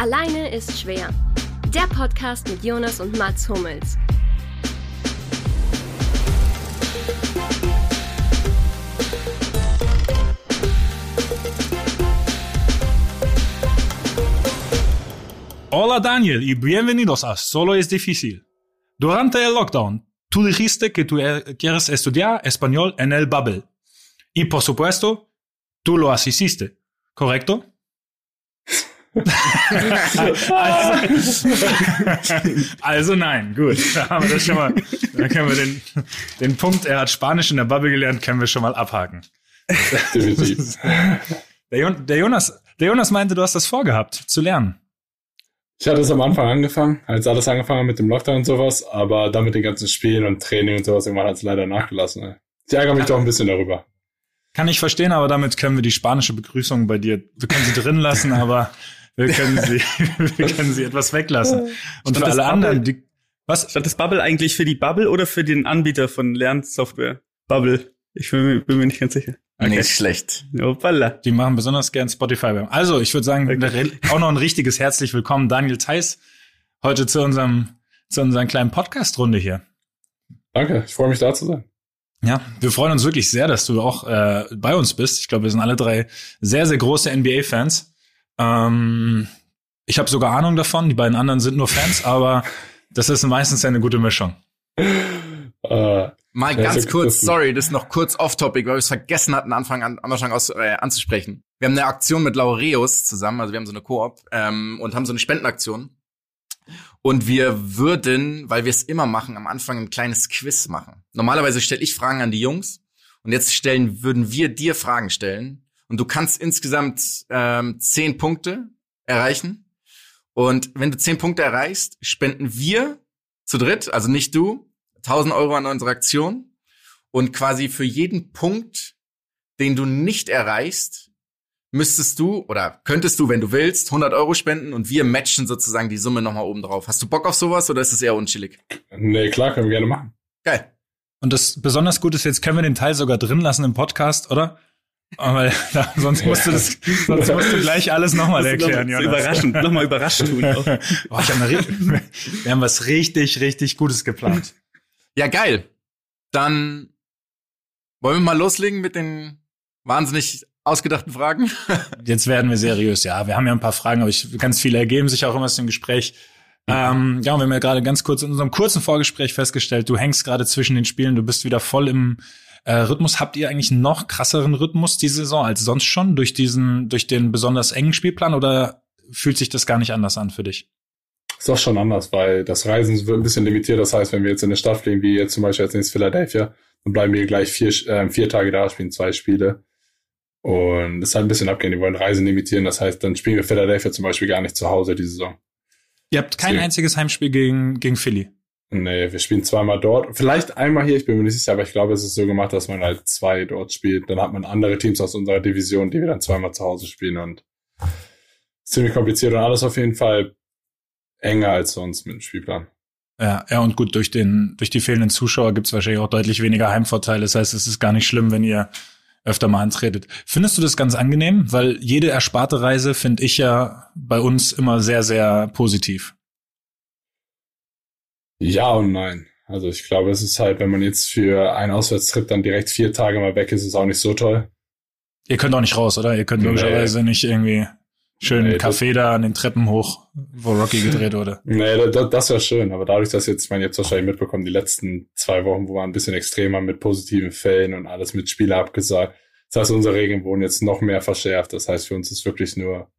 Alleine ist schwer. Der Podcast mit Jonas und Mats Hummels. Hola Daniel y bienvenidos a Solo es difícil. Durante el lockdown, tú dijiste que tú quieres estudiar español en el Bubble. Y por supuesto, tú lo hiciste, ¿correcto? Also, also nein, gut. Da haben wir das schon mal. Da können wir den, den Punkt, er hat Spanisch in der Bubble gelernt, können wir schon mal abhaken. Definitiv. Der, der, Jonas, der Jonas meinte, du hast das vorgehabt, zu lernen. Ich hatte es am Anfang angefangen, als alles angefangen mit dem Lockdown und sowas, aber dann mit den ganzen Spielen und Training und sowas, irgendwann hat es leider nachgelassen. Ey. Ich ärgere mich doch ein bisschen darüber. Kann ich verstehen, aber damit können wir die spanische Begrüßung bei dir, wir können sie drin lassen, aber wir können sie, wir können sie etwas weglassen. Und Stand für alle anderen, die, was? Stand das Bubble eigentlich für die Bubble oder für den Anbieter von Lernsoftware? Bubble. Ich bin, bin mir nicht ganz sicher. Okay. Nicht schlecht. Opala. Die machen besonders gern Spotify. Also, ich würde sagen, okay. auch noch ein richtiges herzlich willkommen, Daniel Theiss, heute zu unserem, zu unserer kleinen Podcast-Runde hier. Danke, ich freue mich da zu sein. Ja, wir freuen uns wirklich sehr, dass du auch äh, bei uns bist. Ich glaube, wir sind alle drei sehr, sehr große NBA-Fans. Ähm, ich habe sogar Ahnung davon, die beiden anderen sind nur Fans, aber das ist meistens eine gute Mischung. Äh, Mal ganz kurz, sorry, das ist noch kurz off-topic, weil wir es vergessen hatten, Anfang an, am Anfang aus, äh, anzusprechen. Wir haben eine Aktion mit Laureus zusammen, also wir haben so eine Koop ähm, und haben so eine Spendenaktion. Und wir würden, weil wir es immer machen, am Anfang ein kleines Quiz machen. Normalerweise stelle ich Fragen an die Jungs und jetzt stellen, würden wir dir Fragen stellen. Und du kannst insgesamt ähm, zehn Punkte erreichen. Und wenn du zehn Punkte erreichst, spenden wir zu dritt, also nicht du, 1000 Euro an unsere Aktion und quasi für jeden Punkt, den du nicht erreichst, müsstest du oder könntest du, wenn du willst, 100 Euro spenden und wir matchen sozusagen die Summe nochmal oben drauf. Hast du Bock auf sowas oder ist es eher unchillig? Nee, klar, können wir gerne machen. Geil. Und das besonders gut ist, jetzt können wir den Teil sogar drin lassen im Podcast, oder? Aber ja, sonst musst du das, sonst musst du gleich alles nochmal erklären, Jonas. Überraschend, nochmal überrascht tun. oh, ich hab eine, wir haben was richtig, richtig Gutes geplant. Ja, geil. Dann wollen wir mal loslegen mit den wahnsinnig ausgedachten Fragen. Jetzt werden wir seriös, ja. Wir haben ja ein paar Fragen, aber ich, ganz viele ergeben sich auch immer aus dem Gespräch. Ähm, ja, und wir haben ja gerade ganz kurz in unserem kurzen Vorgespräch festgestellt, du hängst gerade zwischen den Spielen, du bist wieder voll im äh, Rhythmus. Habt ihr eigentlich noch krasseren Rhythmus diese Saison als sonst schon durch diesen, durch den besonders engen Spielplan oder fühlt sich das gar nicht anders an für dich? ist auch schon anders, weil das Reisen wird ein bisschen limitiert. Das heißt, wenn wir jetzt in eine Stadt fliegen, wie jetzt zum Beispiel als nächstes Philadelphia, dann bleiben wir gleich vier, äh, vier Tage da, spielen zwei Spiele. Und das ist halt ein bisschen abgehen. Die wollen Reisen limitieren. Das heißt, dann spielen wir Philadelphia zum Beispiel gar nicht zu Hause die Saison. Ihr habt kein Deswegen. einziges Heimspiel gegen, gegen Philly. Nee, wir spielen zweimal dort. Vielleicht einmal hier, ich bin mir nicht sicher, aber ich glaube, es ist so gemacht, dass man halt zwei dort spielt. Dann hat man andere Teams aus unserer Division, die wir dann zweimal zu Hause spielen und ziemlich kompliziert und alles auf jeden Fall enger als sonst mit dem Spielplan. Ja, ja, und gut, durch den, durch die fehlenden Zuschauer gibt's wahrscheinlich auch deutlich weniger Heimvorteile. Das heißt, es ist gar nicht schlimm, wenn ihr öfter mal antretet. Findest du das ganz angenehm? Weil jede ersparte Reise finde ich ja bei uns immer sehr, sehr positiv. Ja und nein. Also ich glaube, es ist halt, wenn man jetzt für einen Auswärtstrip dann direkt vier Tage mal weg ist, ist auch nicht so toll. Ihr könnt auch nicht raus, oder? Ihr könnt nee. logischerweise nicht irgendwie Schön nee, Café da an den Treppen hoch, wo Rocky gedreht wurde. Nee, das, das wäre schön. Aber dadurch, dass jetzt, ich meine, ihr habt wahrscheinlich mitbekommen, die letzten zwei Wochen, wo wir ein bisschen extremer mit positiven Fällen und alles mit Spieler abgesagt. Das heißt, unsere Regeln wurden jetzt noch mehr verschärft. Das heißt, für uns ist wirklich nur,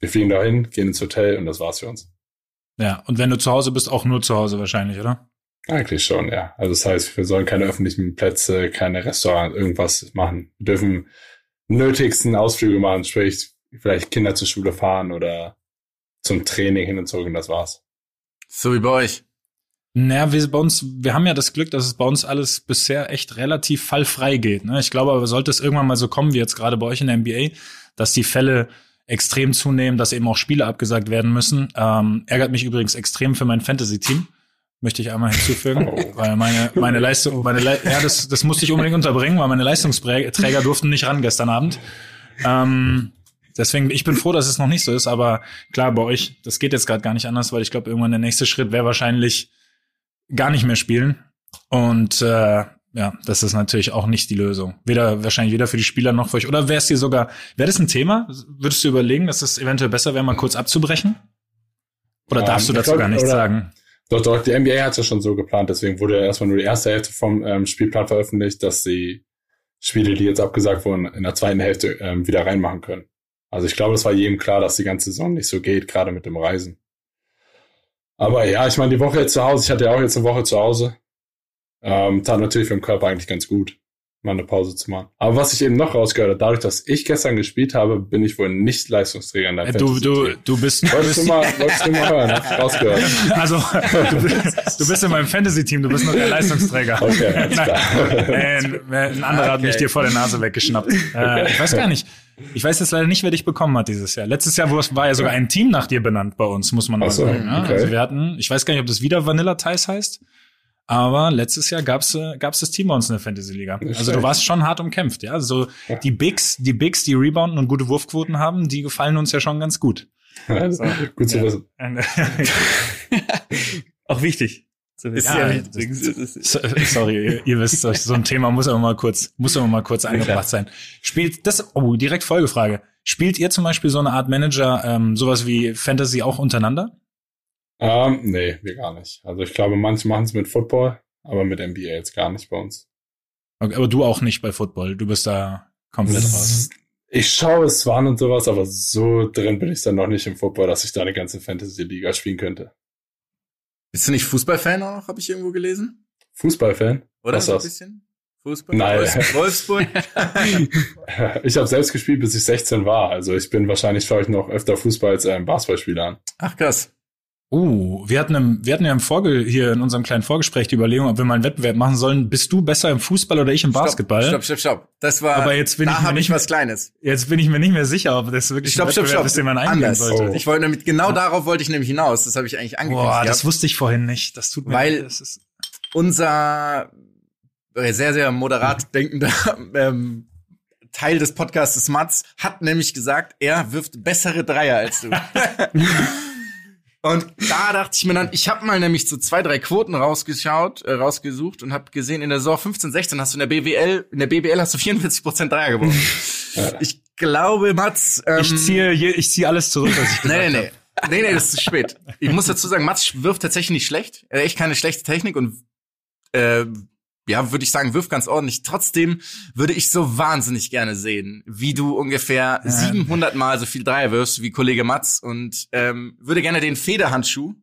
wir fliegen dahin, gehen ins Hotel und das war's für uns. Ja, und wenn du zu Hause bist, auch nur zu Hause wahrscheinlich, oder? Eigentlich schon, ja. Also das heißt, wir sollen keine öffentlichen Plätze, keine Restaurants, irgendwas machen. Wir dürfen nötigsten Ausflüge machen, sprich vielleicht Kinder zur Schule fahren oder zum Training hin und zurück und das war's. So wie bei euch. Naja, wir bei uns, wir haben ja das Glück, dass es bei uns alles bisher echt relativ fallfrei geht. Ne? Ich glaube aber, sollte es irgendwann mal so kommen, wie jetzt gerade bei euch in der NBA, dass die Fälle extrem zunehmen, dass eben auch Spiele abgesagt werden müssen. Ähm, ärgert mich übrigens extrem für mein Fantasy-Team. Möchte ich einmal hinzufügen, oh. weil meine, meine Leistung, meine Le ja, das, das musste ich unbedingt unterbringen, weil meine Leistungsträger durften nicht ran gestern Abend. Ähm, Deswegen, ich bin froh, dass es noch nicht so ist, aber klar, bei euch, das geht jetzt gerade gar nicht anders, weil ich glaube, irgendwann der nächste Schritt wäre wahrscheinlich gar nicht mehr spielen. Und äh, ja, das ist natürlich auch nicht die Lösung. Weder wahrscheinlich weder für die Spieler noch für euch. Oder wäre es dir sogar, wäre das ein Thema? Würdest du überlegen, dass es eventuell besser wäre, mal kurz abzubrechen? Oder um, darfst du dazu glaub, gar nichts sagen? Doch, doch, die NBA hat es ja schon so geplant, deswegen wurde ja erstmal nur die erste Hälfte vom ähm, Spielplan veröffentlicht, dass sie Spiele, die jetzt abgesagt wurden, in der zweiten Hälfte ähm, wieder reinmachen können. Also ich glaube, es war jedem klar, dass die ganze Saison nicht so geht, gerade mit dem Reisen. Aber ja, ich meine, die Woche jetzt zu Hause, ich hatte ja auch jetzt eine Woche zu Hause. Ähm, tat natürlich für den Körper eigentlich ganz gut mal eine Pause zu machen. Aber was ich eben noch rausgehört habe, dadurch, dass ich gestern gespielt habe, bin ich wohl nicht Leistungsträger in der äh, Du, du, du bist. Wolltest du mal, wolltest du mal hören, hab ich rausgehört. Also, du bist, du bist in meinem Fantasy-Team, du bist noch der Leistungsträger. Okay, alles klar. Äh, ein anderer okay. hat mich dir vor der Nase weggeschnappt. Äh, ich weiß gar nicht. Ich weiß jetzt leider nicht, wer dich bekommen hat dieses Jahr. Letztes Jahr war ja sogar ein Team nach dir benannt bei uns, muss man mal so, sagen. Okay. Also wir hatten, ich weiß gar nicht, ob das wieder Vanilla Ties heißt. Aber letztes Jahr gab's äh, gab's das Team bei uns in der Fantasy Liga. Also du warst schon hart umkämpft, ja. Also ja. die Bigs, die Bigs, die rebounden und gute Wurfquoten haben, die gefallen uns ja schon ganz gut. Also, gut zu wissen. Auch wichtig. Ist ja, ja sorry, ihr, ihr wisst, so ein Thema muss aber mal kurz, muss aber mal kurz angebracht sein. Spielt das, oh, direkt Folgefrage. Spielt ihr zum Beispiel so eine Art Manager, ähm, sowas wie Fantasy auch untereinander? Ähm, nee, wir gar nicht. Also ich glaube, manche machen es mit Football, aber mit NBA jetzt gar nicht bei uns. Okay, aber du auch nicht bei Football. Du bist da komplett raus. Ich schaue es zwar an und sowas, aber so drin bin ich dann noch nicht im Football, dass ich da eine ganze Fantasy-Liga spielen könnte. Bist du nicht Fußballfan auch, habe ich irgendwo gelesen? Fußballfan? Oder Was so ein bisschen? Fußball? Nein. Wolfsburg? ich habe selbst gespielt, bis ich 16 war. Also ich bin wahrscheinlich, schaue ich noch öfter Fußball als äh, Basketballspieler an. Ach krass. Uh, wir hatten, im, wir hatten ja im Vorge hier in unserem kleinen Vorgespräch die Überlegung, ob wir mal einen Wettbewerb machen sollen. Bist du besser im Fußball oder ich im Basketball? Stopp, stopp, stopp. Das war. Aber jetzt bin da ich mir nicht ich was Kleines. Jetzt bin ich mir nicht mehr sicher, ob das wirklich stopp, ein Wettbewerb stopp, ist, den man eingehen Anders. sollte. Oh. Ich wollte nämlich genau darauf wollte ich nämlich hinaus. Das habe ich eigentlich angekündigt. Boah, das wusste ich vorhin nicht. Das tut mir Weil leid. unser sehr sehr moderat denkender ähm, Teil des Podcasts Mats hat nämlich gesagt, er wirft bessere Dreier als du. Und da dachte ich mir dann, ich habe mal nämlich so zwei, drei Quoten rausgeschaut, äh, rausgesucht und habe gesehen, in der Saison 15, 16 hast du in der BWL, in der BBL hast du 44 Prozent Dreier gewonnen. ich glaube, Mats. Ähm, ich ziehe, ich ziehe alles zurück, was ich gesagt Nee, nee, nee. Nee, nee, das ist zu spät. Ich muss dazu sagen, Mats wirft tatsächlich nicht schlecht. Er hat echt keine schlechte Technik und äh, ja, würde ich sagen, wirf ganz ordentlich. Trotzdem würde ich so wahnsinnig gerne sehen, wie du ungefähr ja. 700 Mal so viel Dreier wirfst wie Kollege Matz und ähm, würde gerne den Federhandschuh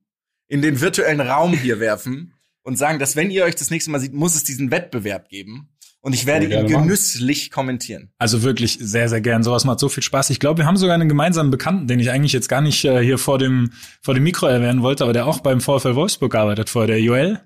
in den virtuellen Raum hier werfen und sagen, dass wenn ihr euch das nächste Mal sieht, muss es diesen Wettbewerb geben. Und ich werde ihn genüsslich machen. kommentieren. Also wirklich sehr, sehr gern. Sowas macht so viel Spaß. Ich glaube, wir haben sogar einen gemeinsamen Bekannten, den ich eigentlich jetzt gar nicht äh, hier vor dem, vor dem Mikro erwähnen wollte, aber der auch beim VfL Wolfsburg arbeitet vorher, der Joel.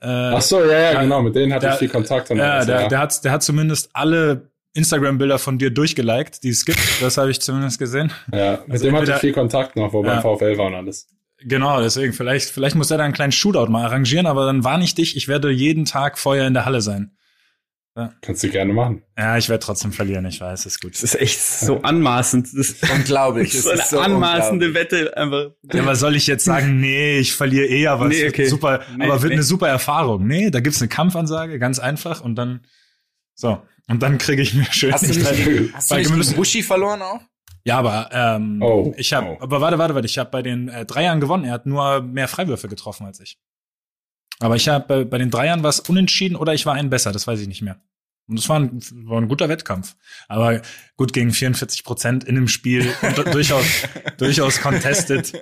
Äh, Ach so, ja, ja, genau, mit denen hatte der, ich viel Kontakt. Und ja, der, ja, der, hat, der hat zumindest alle Instagram-Bilder von dir durchgeliked, die es gibt. Das habe ich zumindest gesehen. Ja, mit also dem hatte ich viel Kontakt noch, wo ja. beim VfL war und alles. Genau, deswegen, vielleicht, vielleicht muss er da einen kleinen Shootout mal arrangieren, aber dann warne ich dich, ich werde jeden Tag vorher in der Halle sein. Ja. Kannst du gerne machen. Ja, ich werde trotzdem verlieren, ich weiß, ist gut. Das ist echt so anmaßend. Das ist unglaublich. Das ist so eine so anmaßende Wette einfach. Ja, aber soll ich jetzt sagen, nee, ich verliere eh, aber nee, okay. super, nee, aber wird nee. eine super Erfahrung. Nee, da gibt's eine Kampfansage, ganz einfach und dann so, und dann kriege ich mir schön Hast du nicht, hast du nicht Bushi verloren auch? Ja, aber ähm, oh, ich habe, oh. aber warte, warte, warte, ich habe bei den äh, Dreiern gewonnen. Er hat nur mehr Freiwürfe getroffen als ich. Aber ich habe bei, bei den Dreiern was unentschieden oder ich war ein besser, das weiß ich nicht mehr. Und es war ein, war ein guter Wettkampf. Aber gut gegen 44 Prozent in einem Spiel durchaus, durchaus contested.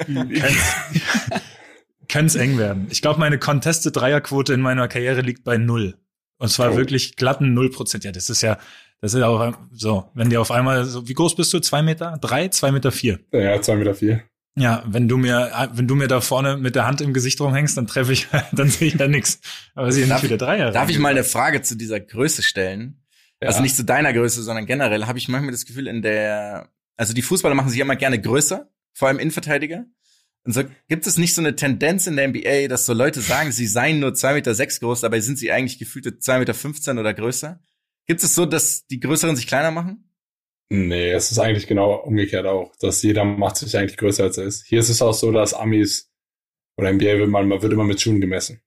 Könnte es eng werden. Ich glaube, meine contested Dreierquote in meiner Karriere liegt bei null. Und zwar oh. wirklich glatten null Prozent. Ja, das ist ja, das ist auch so, wenn die auf einmal so, wie groß bist du? Zwei Meter? Drei? Zwei Meter vier? Ja, zwei Meter vier. Ja, wenn du mir, wenn du mir da vorne mit der Hand im Gesicht rumhängst, dann treffe ich, dann sehe ich ja nichts. Aber sie nicht wieder Dreier. Darf ich mal eine Frage zu dieser Größe stellen? Ja. Also nicht zu deiner Größe, sondern generell habe ich manchmal das Gefühl in der, also die Fußballer machen sich immer gerne größer, vor allem Innenverteidiger. Und so gibt es nicht so eine Tendenz in der NBA, dass so Leute sagen, sie seien nur zwei Meter sechs groß, dabei sind sie eigentlich gefühlte zwei Meter fünfzehn oder größer? Gibt es so, dass die Größeren sich kleiner machen? Nee, es ist eigentlich genau umgekehrt auch, dass jeder macht sich eigentlich größer als er ist. Hier ist es auch so, dass Amis oder NBA wird man, man wird immer mit Schuhen gemessen.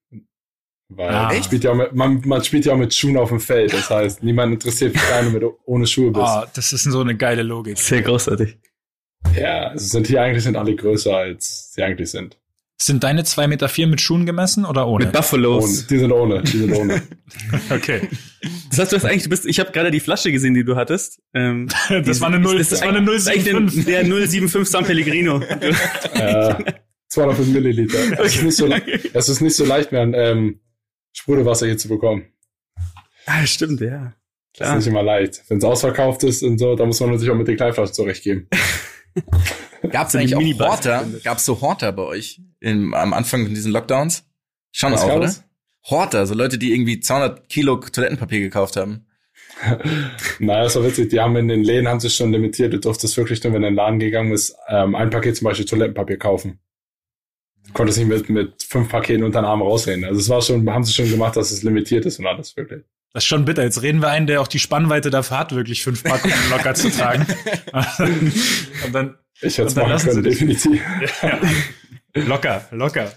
Weil ah. man, spielt ja mit, man, man spielt ja auch mit Schuhen auf dem Feld. Das heißt, niemand interessiert, wie klein du mit, ohne Schuhe bist. Oh, das ist so eine geile Logik. Sehr großartig. Ja, es sind hier eigentlich sind alle größer, als sie eigentlich sind. Sind deine zwei Meter vier mit Schuhen gemessen oder ohne? Mit Buffalos. Ohne. Die sind ohne. Die sind ohne. okay. Das heißt, du hast eigentlich, du bist, ich habe gerade die Flasche gesehen, die du hattest. Ähm, das, die, war eine 0, das, das war eine 075. Der 075 San Pellegrino. ja, 205 Milliliter. Okay. Es, ist nicht so, es ist nicht so leicht mehr, ähm, Sprudelwasser hier zu bekommen. Ah, stimmt, ja. Klar. Das ist nicht immer leicht. Wenn es ausverkauft ist und so, da muss man sich auch mit den Kleinflaschen zurechtgeben. Gab es eigentlich auch Horter? Gab es so Horter bei euch im, am Anfang in diesen Lockdowns? Schon Was auch, oder? Horter, so Leute, die irgendwie 200 Kilo Toilettenpapier gekauft haben. naja, das war witzig. Die haben in den Läden haben sich schon limitiert. Du durftest wirklich nur, wenn du in den Laden gegangen bist, ähm, ein Paket zum Beispiel Toilettenpapier kaufen. Du konntest nicht mit, mit fünf Paketen unter den Arm rausreden. Also es war schon, haben sie schon gemacht, dass es limitiert ist und alles wirklich. Das ist schon bitter. Jetzt reden wir einen, der auch die Spannweite dafür hat, wirklich fünf Packungen locker zu tragen. und dann, ich hätte es machen können, definitiv. Ja, locker, locker.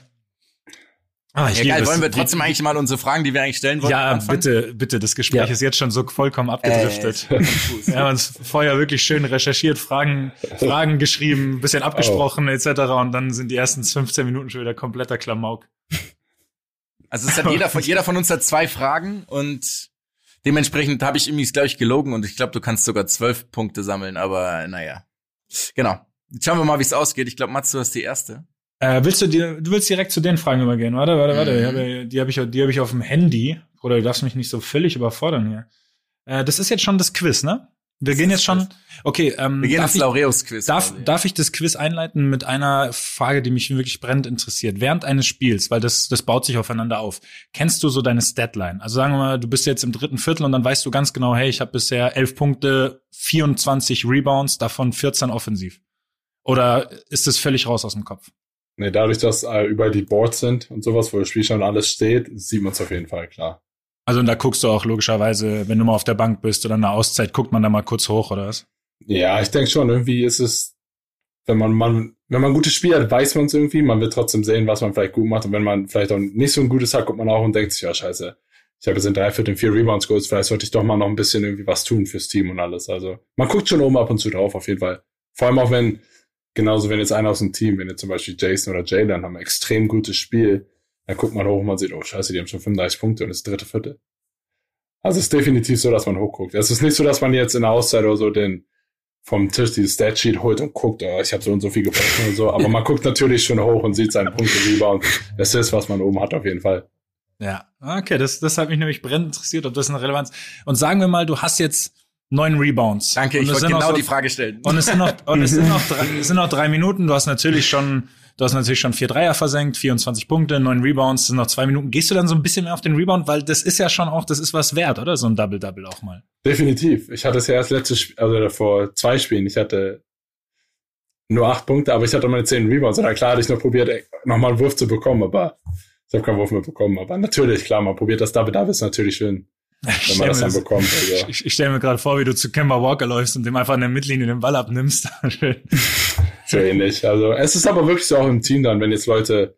Ah, ich ja, geil, wollen wir trotzdem eigentlich mal unsere Fragen, die wir eigentlich stellen wollen? Ja, anfangen? bitte, bitte. Das Gespräch ja. ist jetzt schon so vollkommen abgedriftet. Äh, wir haben uns vorher wirklich schön recherchiert, Fragen, Fragen geschrieben, bisschen abgesprochen oh. etc. Und dann sind die ersten 15 Minuten schon wieder kompletter Klamauk. Also es hat jeder von, jeder von uns hat zwei Fragen und dementsprechend habe ich irgendwie, glaube ich, gelogen und ich glaube, du kannst sogar zwölf Punkte sammeln, aber naja. Genau. Jetzt schauen wir mal, wie es ausgeht. Ich glaube, Mats, du hast die erste. Äh, willst du dir, du willst direkt zu den Fragen übergehen? Warte, warte, warte. Mhm. Hab, die habe ich, die habe ich auf dem Handy. Oder du darfst mich nicht so völlig überfordern hier. Äh, das ist jetzt schon das Quiz, ne? Wir gehen jetzt schon. Okay, ähm, wir gehen ins Laureus-Quiz. Darf, darf ich das Quiz einleiten mit einer Frage, die mich wirklich brennend interessiert? Während eines Spiels, weil das, das baut sich aufeinander auf. Kennst du so deine Statline? Also sagen wir mal, du bist jetzt im dritten Viertel und dann weißt du ganz genau, hey, ich habe bisher elf Punkte, 24 Rebounds, davon 14 offensiv. Oder ist das völlig raus aus dem Kopf? Nee, dadurch, dass äh, überall die Boards sind und sowas, wo das Spiel schon alles steht, sieht man es auf jeden Fall klar. Also und da guckst du auch logischerweise, wenn du mal auf der Bank bist oder eine Auszeit, guckt man da mal kurz hoch, oder was? Ja, ich denke schon, irgendwie ist es, wenn man, man, wenn man ein gutes Spiel hat, weiß man es irgendwie, man wird trotzdem sehen, was man vielleicht gut macht. Und wenn man vielleicht auch nicht so ein gutes hat, guckt man auch und denkt sich, ja, scheiße, ich habe jetzt in drei Vierteln vier Rebounds geholt, vielleicht sollte ich doch mal noch ein bisschen irgendwie was tun fürs Team und alles. Also man guckt schon oben ab und zu drauf, auf jeden Fall. Vor allem auch wenn, genauso wenn jetzt einer aus dem Team, wenn jetzt zum Beispiel Jason oder Jalen haben ein extrem gutes Spiel, dann guckt man hoch und man sieht, oh scheiße, die haben schon 35 Punkte und das dritte Viertel. Also es ist definitiv so, dass man hochguckt. Es ist nicht so, dass man jetzt in der Auszeit oder so den vom Tisch dieses Statsheet holt und guckt, oh, ich habe so und so viel gefunden und so. Aber man guckt natürlich schon hoch und sieht seinen Punkte Rebound. Das ist, was man oben hat, auf jeden Fall. Ja, okay, das, das hat mich nämlich brennend interessiert, ob das eine Relevanz. Und sagen wir mal, du hast jetzt neun Rebounds. Danke, ich wollte genau so, die Frage stellen. Und es sind noch, und es sind noch drei, es sind noch drei Minuten. Du hast natürlich schon Du hast natürlich schon vier Dreier versenkt, 24 Punkte, neun Rebounds, sind noch zwei Minuten. Gehst du dann so ein bisschen mehr auf den Rebound, weil das ist ja schon auch, das ist was wert, oder? So ein Double-Double auch mal. Definitiv. Ich hatte es ja erst letztes, Spiel, also vor zwei Spielen. Ich hatte nur acht Punkte, aber ich hatte meine zehn Rebounds. Und klar hatte ich noch probiert, nochmal einen Wurf zu bekommen, aber ich habe keinen Wurf mehr bekommen. Aber natürlich, klar, man probiert das Double-Double ist natürlich schön. Wenn man das dann bekommt. Also. Ich, ich stelle mir gerade vor, wie du zu Kemba Walker läufst und dem einfach in der Mittellinie den Ball abnimmst. so ähnlich. Also es ist aber wirklich so auch im Team dann, wenn jetzt Leute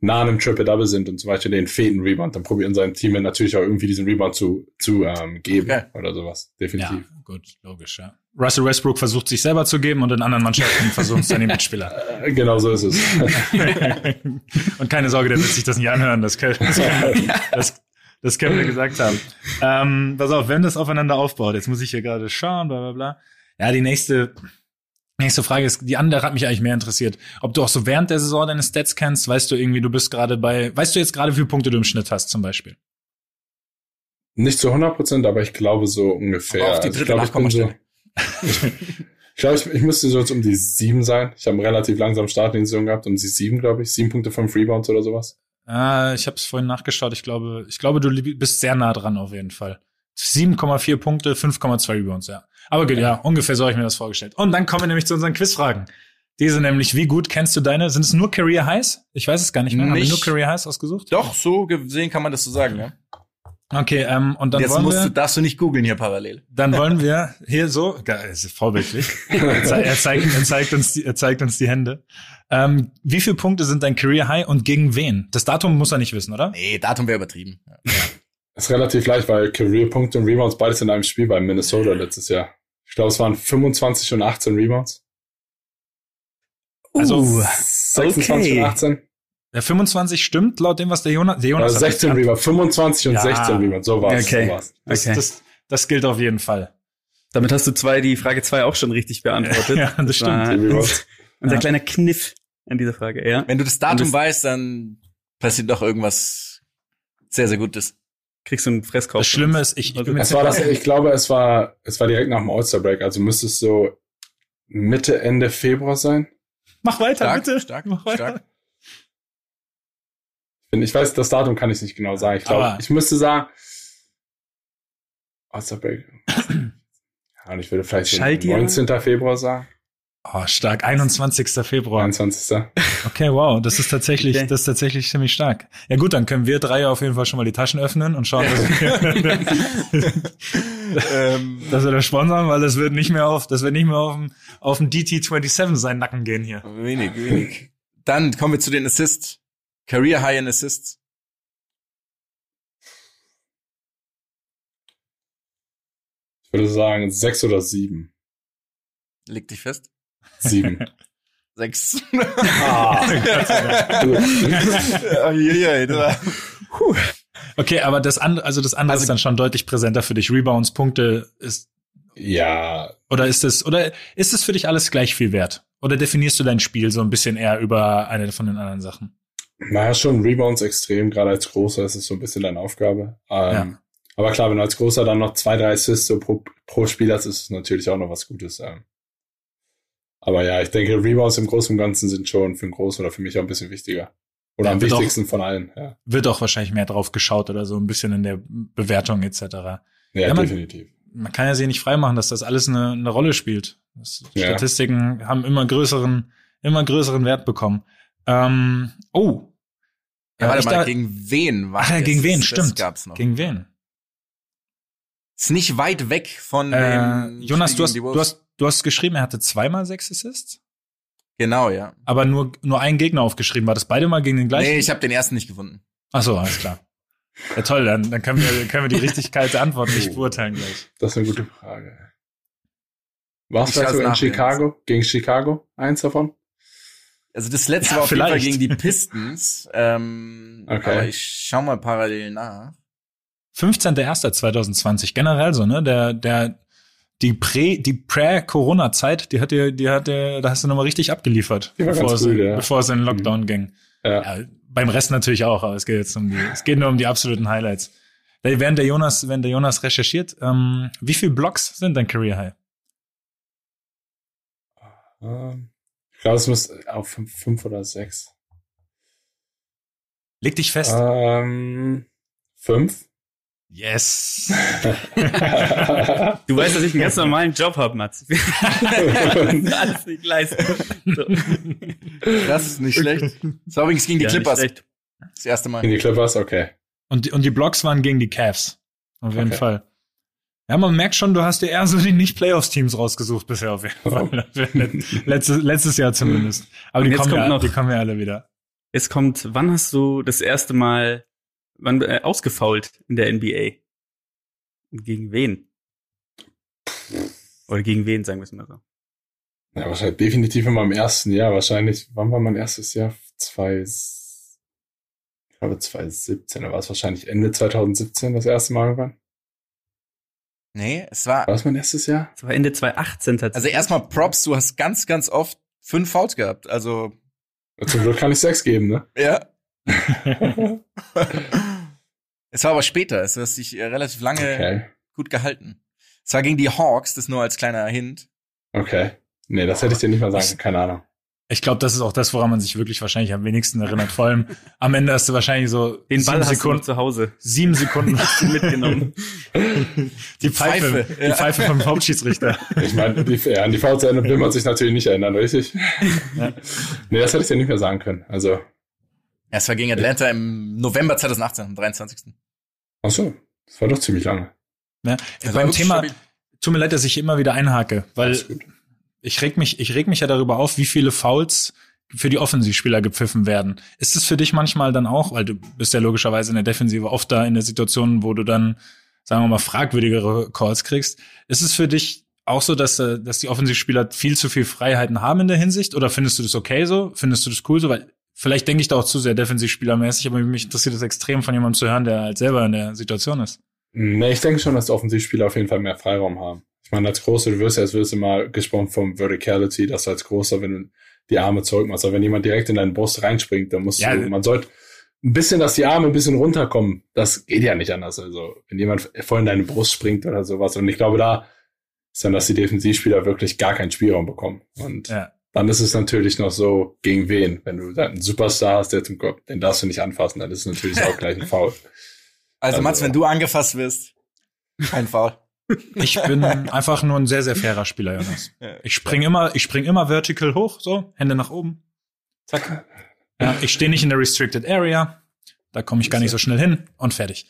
nah an einem Triple-Double sind und zum Beispiel den fehlen Rebound, dann probieren seinem Team natürlich auch irgendwie diesen Rebound zu, zu ähm, geben okay. oder sowas. Definitiv. Ja, gut, logisch, ja. Russell Westbrook versucht sich selber zu geben und in anderen Mannschaften versuchen seine Mitspieler. genau so ist es. und keine Sorge, der wird sich das nicht anhören. Das, das, das, das können wir gesagt haben. Ähm, pass auf, wenn das aufeinander aufbaut, jetzt muss ich hier gerade schauen, bla bla bla. Ja, die nächste, nächste Frage ist, die andere hat mich eigentlich mehr interessiert. Ob du auch so während der Saison deine Stats kennst, weißt du irgendwie, du bist gerade bei, weißt du jetzt gerade, wie viele Punkte du im Schnitt hast zum Beispiel? Nicht zu 100 Prozent, aber ich glaube so ungefähr. Aber auf die dritte also ich, glaube, ich, ich glaube, ich, ich müsste so jetzt um die sieben sein. Ich habe einen relativ langsamen Start in die Saison gehabt, um die sieben, glaube ich. Sieben Punkte, fünf Rebounds oder sowas. Ah, ich habe es vorhin nachgeschaut. Ich glaube, ich glaube, du bist sehr nah dran auf jeden Fall. 7,4 Punkte, 5,2 Rebounds, ja. Aber gut, ja. ja, ungefähr so habe ich mir das vorgestellt. Und dann kommen wir nämlich zu unseren Quizfragen. Diese nämlich, wie gut kennst du deine? Sind es nur Career Highs? Ich weiß es gar nicht mehr. Nicht. Haben wir nur Career Highs ausgesucht? Doch, so gesehen kann man das so sagen, ja. Okay, ähm, und dann Jetzt wollen musst wir, du, darfst du nicht googeln hier parallel. dann wollen wir hier so, geil, es ist vorbildlich. er, er, zeigt, er zeigt uns, die, er zeigt uns die Hände. Ähm, wie viele Punkte sind dein Career High und gegen wen? Das Datum muss er nicht wissen, oder? Nee, Datum wäre übertrieben. Ja. Ist relativ leicht, weil Career-Punkte und Rebounds beides in einem Spiel bei Minnesota letztes Jahr. Ich glaube, es waren 25 und 18 Rebounds. Also, Uh, 26 okay. und 18. Der 25 stimmt laut dem, was der Jonas, der Jonas Also hat 16 jetzt Rebounds, 25 und Ja. 16 Rebounds. So war's. Okay. So war's. Das, Okay. das, das gilt auf jeden Fall. Damit hast du zwei, die Frage zwei auch schon richtig beantwortet. Ja, das stimmt. war Rebounds. Unser Ja. kleiner Kniff an dieser Frage, ja. Wenn du das Datum das- weißt, dann passiert doch irgendwas sehr, sehr Gutes. Kriegst du einen Fresskorb. Das Schlimme ist, ich, ich bin Es war das, ich glaube, es war, es war direkt nach dem All-Star-Break. Also müsste es so Mitte, Ende Februar sein. Mach weiter, Stark, bitte. stark, Mach weiter. stark. Ich weiß, das Datum kann ich nicht genau sagen. Ich glaube, Aber- ich müsste sagen, und ich würde vielleicht so Schaltjahr? 19. Februar sagen. Oh, stark. 21. Februar. 21. Okay, wow. Das ist tatsächlich, Okay. das ist tatsächlich ziemlich stark. Ja gut, dann können wir drei auf jeden Fall schon mal die Taschen öffnen und schauen, dass wir, ähm, dass wir das sponsern, weil das wird nicht mehr auf, das wird nicht mehr auf dem, auf dem DT27 seinen Nacken gehen hier. wenig, wenig. Dann kommen wir zu den Assists. Career High in Assists. Ich würde sagen, sechs oder sieben. Leg dich fest. Sieben. Sechs. ah. Okay, aber das andere, also das andere Also- ist dann schon deutlich präsenter für dich. Rebounds, Punkte ist, ja, oder ist es, oder ist es für dich alles gleich viel wert? Oder definierst du dein Spiel so ein bisschen eher über eine von den anderen Sachen? Naja, schon Rebounds extrem, gerade als Großer ist es so ein bisschen deine Aufgabe. Ähm, Ja. Aber klar, wenn du als Großer dann noch zwei, drei Assists so pro, pro Spiel hast, ist es natürlich auch noch was Gutes. Ähm. Aber ja, ich denke, Rebounds im Großen und Ganzen sind schon für einen Großen oder für mich auch ein bisschen wichtiger. Oder Ja, am wird auch- wichtigsten von allen, ja. Wird auch wahrscheinlich mehr drauf geschaut oder so ein bisschen in der Bewertung etc. Ja, Ja, man- definitiv. man kann ja sich nicht freimachen, dass das alles eine, eine Rolle spielt. Das. Statistiken haben immer größeren, immer größeren Wert bekommen. Ähm, oh. Ja, warte ich mal, da- gegen wen war Ach ja, das? gegen wen, Das stimmt. gab's noch. Gegen wen? Ist nicht weit weg von Äh, dem Jonas, Spiel du hast, du, hast, du hast geschrieben, er hatte zweimal sechs Assists, Genau, ja. aber nur, nur einen Gegner aufgeschrieben. War das beide mal gegen den gleichen? Nee, ich habe den ersten nicht gefunden. Ach so, alles klar. Ja, toll, dann, dann können, wir, können wir die Richtigkeit der Antwort nicht beurteilen gleich. Das ist eine gute Frage. War es Ich vielleicht scha's so in Chicago? Gegen Chicago? Eins davon? Also das letzte Ja, war auf jeden Fall vielleicht. gegen die Pistons. Ähm, Okay. Aber ich schau mal parallel nach. 15.01.2020, generell so, ne? Der, der, die Prä, die Prä-Corona-Zeit, die hat dir, die hat dir, da hast du nochmal richtig abgeliefert, bevor, es, ja. bevor es in den Lockdown ging. Ja. Ja, beim Rest natürlich auch, aber es geht jetzt um die, es geht nur um die absoluten Highlights. Während der Jonas, während der Jonas recherchiert, ähm, wie viel Blocks sind dein Career High? Ähm, Ich glaube, es muss auf fünf, fünf oder sechs. Leg dich fest. Ähm, fünf? Yes. Du weißt, dass ich einen ganz normalen Job hab, Mats. das alles nicht leisten. So. Das ist nicht schlecht. Das war übrigens gegen die Ja, nicht Clippers. schlecht. Das erste Mal. In die Clippers? Okay. Und, die- und die Blocks waren gegen die Cavs. Auf jeden Okay. Fall. Ja, man merkt schon, du hast dir eher so die Nicht-Playoffs-Teams rausgesucht bisher auf jeden Oh. Fall. letztes, letztes Jahr zumindest. Aber die kommen, ja, noch- die kommen ja alle wieder. Es kommt, wann hast du das erste Mal wann, äh, ausgefault in der NBA? Und gegen wen? Oder gegen wen, sagen wir es mal so. Ja, wahrscheinlich definitiv in meinem ersten Jahr. Wahrscheinlich, wann war mein erstes Jahr? Zwei, ich glaube 2017. Da war es wahrscheinlich Ende 2017 das erste Mal irgendwann. Nee, es war. War das mein erstes Jahr? Das war Ende 2018 Also tatsächlich. erstmal Props, du hast ganz, ganz oft fünf Fouls gehabt. Also, Zum Glück kann ich sechs geben, ne? ja. es war aber später. Es hat sich äh, relativ lange Okay. gut gehalten. Es war gegen die Hawks, das nur als kleiner Hint. Okay. Nee, das hätte ich dir nicht mal sagen können. Keine Ahnung. Ich glaube, das ist auch das, woran man sich wirklich wahrscheinlich am wenigsten erinnert. Vor allem am Ende hast du wahrscheinlich so Den Ball Sekunden, zu Hause sieben Sekunden mitgenommen. die Pfeife, Pfeife, die. Pfeife vom Hauptschiedsrichter. Ich meine, die, ja, an die VZN will man sich natürlich nicht erinnern, richtig? Ja. Nee, das hätte ich dir nicht mehr sagen können. Also, Ja, es war gegen Atlanta im November 2018, am 23. ach so. Das war doch ziemlich lange. Ja, beim Thema, stabil. tut mir leid, dass ich immer wieder einhake, weil ich reg mich, ich reg mich ja darüber auf, wie viele Fouls für die Offensivspieler gepfiffen werden. Ist es für dich manchmal dann auch, weil du bist ja logischerweise in der Defensive oft da in der Situation, wo du dann, sagen wir mal, fragwürdigere Calls kriegst. Ist es für dich auch so, dass, äh, dass die Offensivspieler viel zu viel Freiheiten haben in der Hinsicht? Oder findest du das okay so? Findest du das cool so? Weil vielleicht denke ich da auch zu sehr defensivspielermäßig, aber mich interessiert das extrem von jemandem zu hören, der halt selber in der Situation ist. Nee, ich denke schon, dass Offensivspieler auf jeden Fall mehr Freiraum haben. Meine, als Großer, du wirst ja, es wird immer gesprochen vom Verticality, dass du als Großer, wenn du die Arme zurückmachst, aber wenn jemand direkt in deine Brust reinspringt, dann musst ja, du, man sollte ein bisschen, dass die Arme ein bisschen runterkommen. Das geht ja nicht anders. Also, wenn jemand voll in deine Brust springt oder sowas. Und ich glaube, da ist dann, dass die Defensivspieler wirklich gar keinen Spielraum bekommen. Und ja. dann ist es natürlich noch so, gegen wen? Wenn du dann einen Superstar hast, der zum Kopf, den darfst du nicht anfassen, dann ist es natürlich auch gleich ein Foul. Also, also Mats, wenn du angefasst wirst, kein Foul. Ich bin einfach nur ein sehr, sehr fairer Spieler, Jonas. Ich spring immer, ich spring immer vertical hoch, so, Hände nach oben. Zack. Ja, ich stehe nicht in der restricted area. Da komme ich gar nicht so schnell hin und fertig.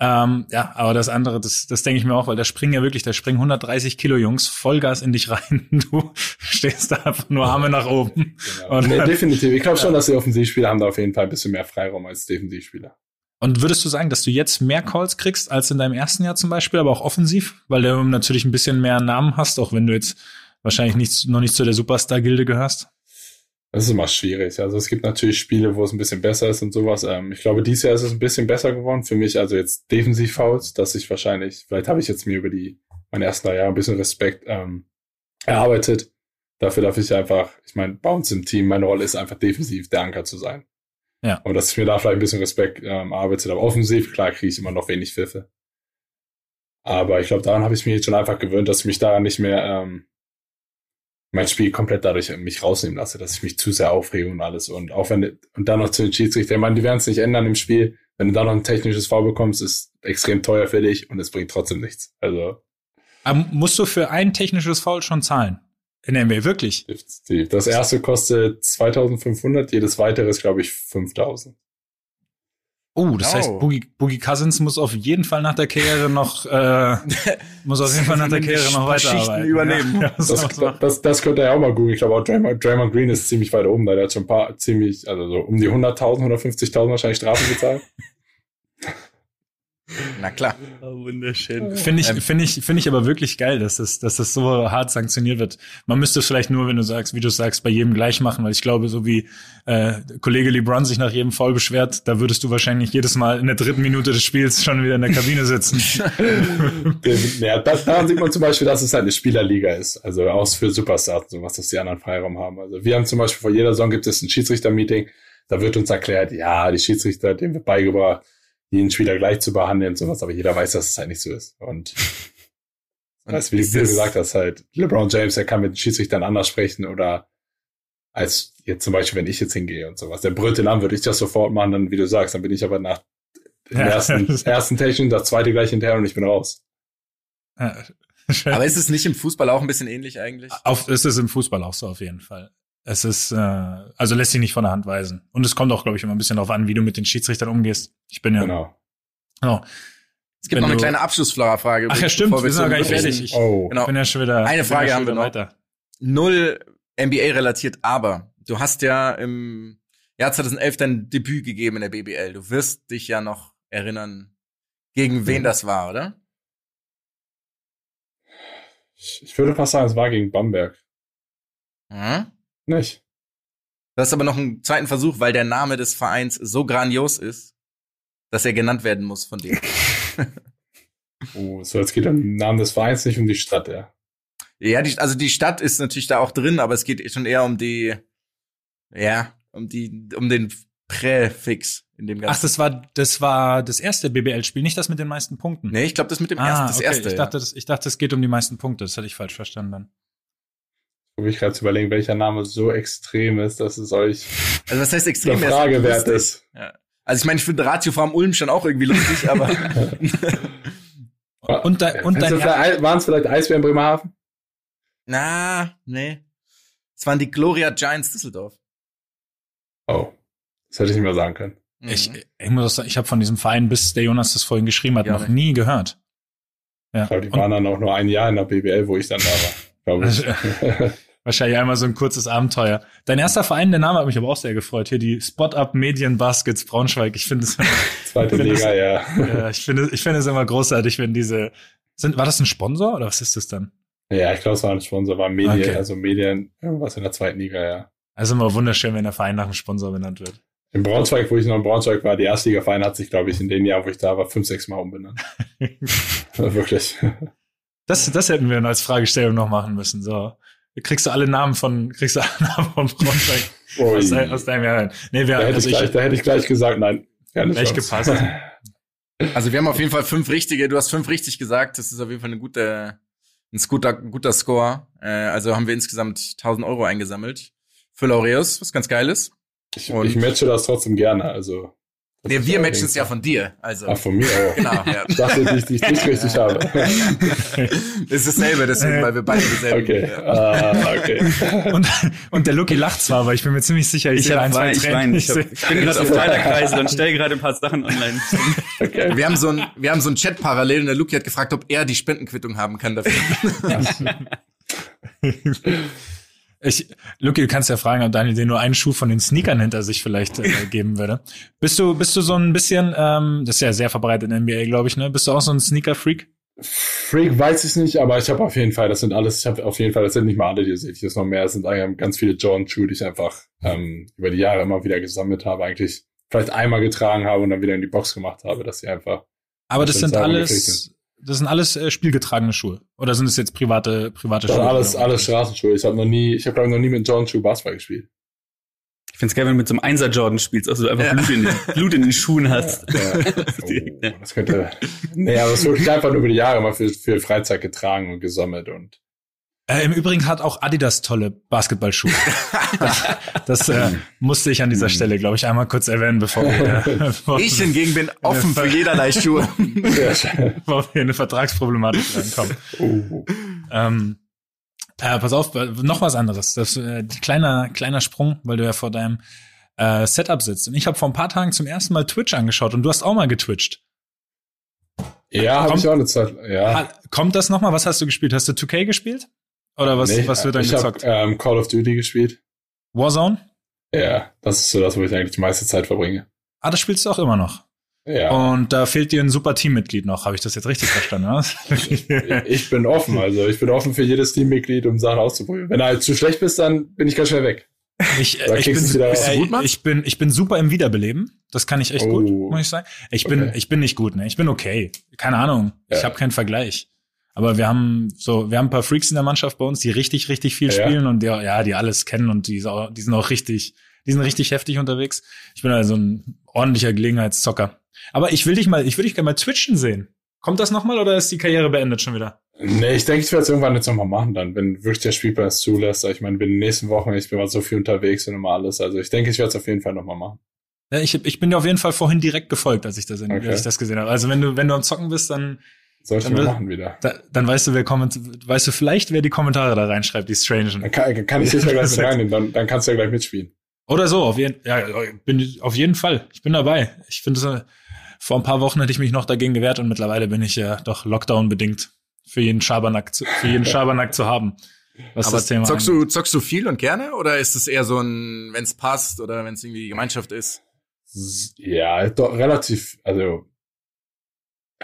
Ähm, ja, aber das andere, das, das denke ich mir auch, weil da springen ja wirklich, da springen 130 Kilo Jungs Vollgas in dich rein. Du stehst da einfach nur Arme nach oben. Genau. Nee, definitiv. Ich glaube schon, dass die Offensivspieler haben da auf jeden Fall ein bisschen mehr Freiraum als Defensivspieler. Und würdest du sagen, dass du jetzt mehr Calls kriegst als in deinem ersten Jahr zum Beispiel, aber auch offensiv, weil du natürlich ein bisschen mehr Namen hast, auch wenn du jetzt wahrscheinlich nicht, noch nicht zu der Superstar-Gilde gehörst? Das ist immer schwierig. Also es gibt natürlich Spiele, wo es ein bisschen besser ist und sowas. Ähm, ich glaube, dieses Jahr ist es ein bisschen besser geworden für mich. Also jetzt defensiv Fouls, dass ich wahrscheinlich, vielleicht habe ich jetzt mir über die meine ersten Jahre ein bisschen Respekt ähm, erarbeitet. Dafür darf ich einfach, ich meine, bei uns im Team, meine Rolle ist einfach defensiv der Anker zu sein. Ja. Und dass ich mir da vielleicht ein bisschen Respekt ähm, arbeitet. Aber offensiv, klar, kriege ich immer noch wenig Pfiffe. Aber ich glaube, daran habe ich mich jetzt schon einfach gewöhnt, dass ich mich daran nicht mehr ähm, mein Spiel komplett dadurch mich rausnehmen lasse, dass ich mich zu sehr aufrege und alles. Und auch wenn und dann noch zu den Schiedsrichter, ich meine, die werden es nicht ändern im Spiel. Wenn du da noch ein technisches Foul bekommst, ist extrem teuer für dich und es bringt trotzdem nichts. Also. Aber musst du für ein technisches Foul schon zahlen? In der NBA, wirklich? Das erste kostet 2500, jedes weitere ist, glaube ich, 5000. Oh, das oh. heißt, Boogie, Boogie Cousins muss auf jeden Fall nach der Karriere noch, äh, muss auf jeden Fall nach der Karriere noch weiterarbeiten. übernehmen. Ja, das, das, das, das könnte er auch mal googeln. Ich glaube auch Draymond, Draymond Green ist ziemlich weit oben, da der hat schon ein paar ziemlich, also so um die 100.000, 150.000 wahrscheinlich Strafen gezahlt. Na klar. Oh, wunderschön. Finde ich, ähm, finde ich, finde ich aber wirklich geil, dass das, dass das so hart sanktioniert wird. Man müsste es vielleicht nur, wenn du sagst, wie du sagst, bei jedem gleich machen, weil ich glaube, so wie äh, Kollege LeBron sich nach jedem Foul beschwert, da würdest du wahrscheinlich jedes Mal in der dritten Minute des Spiels schon wieder in der Kabine sitzen. ja, das, daran sieht man zum Beispiel, dass es halt eine Spielerliga ist. Also aus für Superstars und sowas, dass die anderen Freiraum haben. Also wir haben zum Beispiel vor jeder Saison gibt es ein Schiedsrichter-Meeting, da wird uns erklärt, ja, die Schiedsrichter, denen wird beigebracht, jeden Spieler gleich zu behandeln und sowas, aber jeder weiß, dass es halt nicht so ist. Und, und weißt, wie du gesagt hast, halt, LeBron James, der kann mit Schiedsrichtern anders sprechen oder als jetzt zum Beispiel, wenn ich jetzt hingehe und sowas. Der brüllt den an, würde ich das sofort machen, dann, wie du sagst, dann bin ich aber nach dem ja. ersten, ersten Technik, das zweite gleich hinterher und ich bin raus. aber ist es nicht im Fußball auch ein bisschen ähnlich eigentlich? Auf, ist es im Fußball auch so auf jeden Fall. Es ist, äh, also lässt sich nicht von der Hand weisen. Und es kommt auch, glaube ich, immer ein bisschen darauf an, wie du mit den Schiedsrichtern umgehst. Ich bin ja. Genau. genau. Es gibt noch eine kleine Abschlussfrage. Ach ja, stimmt, wir sind noch gar nicht fertig. Ich oh. genau. bin ja schon wieder. Eine Frage haben wir noch. Weiter. Null NBA relatiert, aber du hast ja im Jahr 2011 dein Debüt gegeben in der BBL. Du wirst dich ja noch erinnern, gegen wen mhm. das war, oder? Ich würde fast sagen, es war gegen Bamberg. Hm? Nicht. Du hast aber noch einen zweiten Versuch, weil der Name des Vereins so grandios ist, dass er genannt werden muss von dir. oh, so jetzt geht um den Namen des Vereins, nicht um die Stadt, ja. Ja, die, also die Stadt ist natürlich da auch drin, aber es geht schon eher um die, ja, um die, um den Präfix in dem ganzen. Ach, das war das war das erste BBL-Spiel, nicht das mit den meisten Punkten. Nee, ich glaube, das mit dem ah, ersten, das okay. erste. Ich dachte, ja. das, ich dachte, es geht um die meisten Punkte. Das hatte ich falsch verstanden dann probiere ich gerade zu überlegen, welcher Name so extrem ist, dass es euch also was heißt extrem eine Frage wert ist. Ja. Also ich meine, ich finde Ratio Farm Ulm schon auch irgendwie lustig, aber und, da, und dann waren es vielleicht Eisbären Bremerhaven? Na, nee. Es waren die Gloria Giants Düsseldorf. Oh, das hätte ich nicht mehr sagen können. Ich, ich muss sagen, ich habe von diesem Verein, bis der Jonas das vorhin geschrieben hat, ja, noch nie gehört. Ja. Ich glaube, die waren dann auch nur ein Jahr in der BBL, wo ich dann da war, glaube ich. Wahrscheinlich einmal so ein kurzes Abenteuer. Dein erster Verein, der Name hat mich aber auch sehr gefreut. Hier die Spot-Up Medien Baskets Braunschweig. Ich finde es. Zweite Liga, das, ja. ja. Ich finde, ich finde es immer großartig, wenn diese. Sind, war das ein Sponsor oder was ist das dann? Ja, ich glaube, es war ein Sponsor, war Medien, okay. also Medien, irgendwas in der zweiten Liga, ja. Also immer wunderschön, wenn der Verein nach einem Sponsor benannt wird. In Braunschweig, wo ich noch in Braunschweig war, die Erstliga-Verein hat sich, glaube ich, in den Jahren, wo ich da war, fünf, sechs Mal umbenannt. Wirklich. Das, das hätten wir als Fragestellung noch machen müssen. So, kriegst du alle Namen von, kriegst du alle Namen von Braunschweig aus, dein, aus deinem Jahr. Nee, wir, da, hätte also ich gleich, da hätte ich gleich gesagt, nein. Keine Echt gepasst. Also wir haben auf jeden Fall fünf richtige. Du hast fünf richtig gesagt. Das ist auf jeden Fall eine gute, ein guter, guter Score. Äh, also haben wir insgesamt 1000 Euro eingesammelt für Laureus, was ganz geil ist. Ich, ich matche das trotzdem gerne. Also Nee, wir matchen es ja von dir. Also. Ach, von mir auch. Genau, ja. Ich dachte, dass ich dich richtig habe. ist dasselbe, deswegen, weil wir beide dasselbe Okay. Ah, okay. Und, und der Lucky lacht zwar, aber ich bin mir ziemlich sicher, ich, ich sehe ein, zwei ich, mein, ich, ich bin gerade auf Kleiderkreisel und stelle gerade ein paar Sachen online. Okay. Wir haben so ein, wir haben so ein Chat parallel und der Lucky hat gefragt, ob er die Spendenquittung haben kann dafür. Ich, Luki, du kannst ja fragen, ob Daniel dir nur einen Schuh von den Sneakern hinter sich vielleicht äh, geben würde. Bist du, bist du so ein bisschen, ähm, das ist ja sehr verbreitet in der NBA, glaube ich, ne? Bist du auch so ein Sneaker-Freak? Freak weiß ich nicht, aber ich habe auf jeden Fall, das sind alles, ich habe auf jeden Fall, das sind nicht mal alle, die sehe ich jetzt noch mehr, es sind eigentlich ganz viele Jordan Schuhe, die ich einfach ähm, über die Jahre immer wieder gesammelt habe, eigentlich vielleicht einmal getragen habe und dann wieder in die Box gemacht habe, dass sie einfach. Aber das sind alles, das sind alles äh, spielgetragene Schuhe. Oder sind es jetzt private, private das Schuhe? Alles, alles Straßenschuhe. Ich habe noch nie, ich habe glaube noch nie mit Jordan Schuh Basketball gespielt. Ich find's geil, wenn du mit so einem Einser Jordan spielst, also du einfach ja. Blut, in den, Blut in den Schuhen hast. Ja, ja. Oh, das könnte, nee, aber es wurde einfach nur über die Jahre mal für, für Freizeit getragen und gesammelt und äh, Im Übrigen hat auch Adidas tolle Basketballschuhe. das das äh, musste ich an dieser Stelle, glaube ich, einmal kurz erwähnen, bevor wir. Äh, bevor ich hingegen bin offen für jederlei Schuhe. bevor wir in eine Vertragsproblematik reinkommen. Oh. Ähm, äh, pass auf, noch was anderes. Das äh, kleiner kleiner Sprung, weil du ja vor deinem äh, Setup sitzt. Und ich habe vor ein paar Tagen zum ersten Mal Twitch angeschaut und du hast auch mal getwitcht. Ja, habe ich auch eine Zeit. Ja. Kommt das nochmal? Was hast du gespielt? Hast du 2K gespielt? Oder was, nee, was wird dann ich gezockt? Ich habe ähm, Call of Duty gespielt. Warzone? Ja, das ist so das, wo ich eigentlich die meiste Zeit verbringe. Ah, das spielst du auch immer noch. Ja. Und da fehlt dir ein super Teammitglied noch. Habe ich das jetzt richtig verstanden? Oder? ich bin offen, also ich bin offen für jedes Teammitglied, um Sachen auszuprobieren. Wenn du halt zu schlecht bist, dann bin ich ganz schnell weg. Ich, äh, ich, bin, äh, ich, bin, ich bin super im Wiederbeleben. Das kann ich echt oh. gut, muss ich sagen. Ich bin, okay. ich bin nicht gut, ne? Ich bin okay. Keine Ahnung. Ja. Ich habe keinen Vergleich. Aber wir haben so, wir haben ein paar Freaks in der Mannschaft bei uns, die richtig, richtig viel ja, spielen und die, ja, die alles kennen und die, die sind auch richtig, die sind richtig heftig unterwegs. Ich bin also ein ordentlicher Gelegenheitszocker. Aber ich will dich mal, ich will dich gerne mal twitchen sehen. Kommt das nochmal oder ist die Karriere beendet schon wieder? Nee, ich denke, ich werde es irgendwann jetzt nochmal machen dann, wenn wirklich der Spielplan es zulässt. Ich meine, bin in den nächsten Wochen, ich bin mal so viel unterwegs und immer alles. Also ich denke, ich werde es auf jeden Fall nochmal machen. Ja, ich, ich bin dir auf jeden Fall vorhin direkt gefolgt, als ich das, okay. als ich das gesehen habe. Also wenn du, wenn du am Zocken bist, dann sollte ich mal machen wieder. Da, dann weißt du, wer komment, weißt du vielleicht, wer die Kommentare da reinschreibt, die Strange. Dann kann, kann ich sicher gleich mit reinnehmen, dann, dann kannst du ja gleich mitspielen. Oder so, auf jeden, ja, bin, auf jeden Fall. Ich bin dabei. Ich finde, vor ein paar Wochen hätte ich mich noch dagegen gewehrt und mittlerweile bin ich ja doch Lockdown bedingt für jeden Schabernack zu, für jeden Schabernack zu haben. Was Aber das Thema zockst du, zockst du viel und gerne oder ist es eher so ein, wenn es passt oder wenn es irgendwie Gemeinschaft ist? Ja, doch relativ, also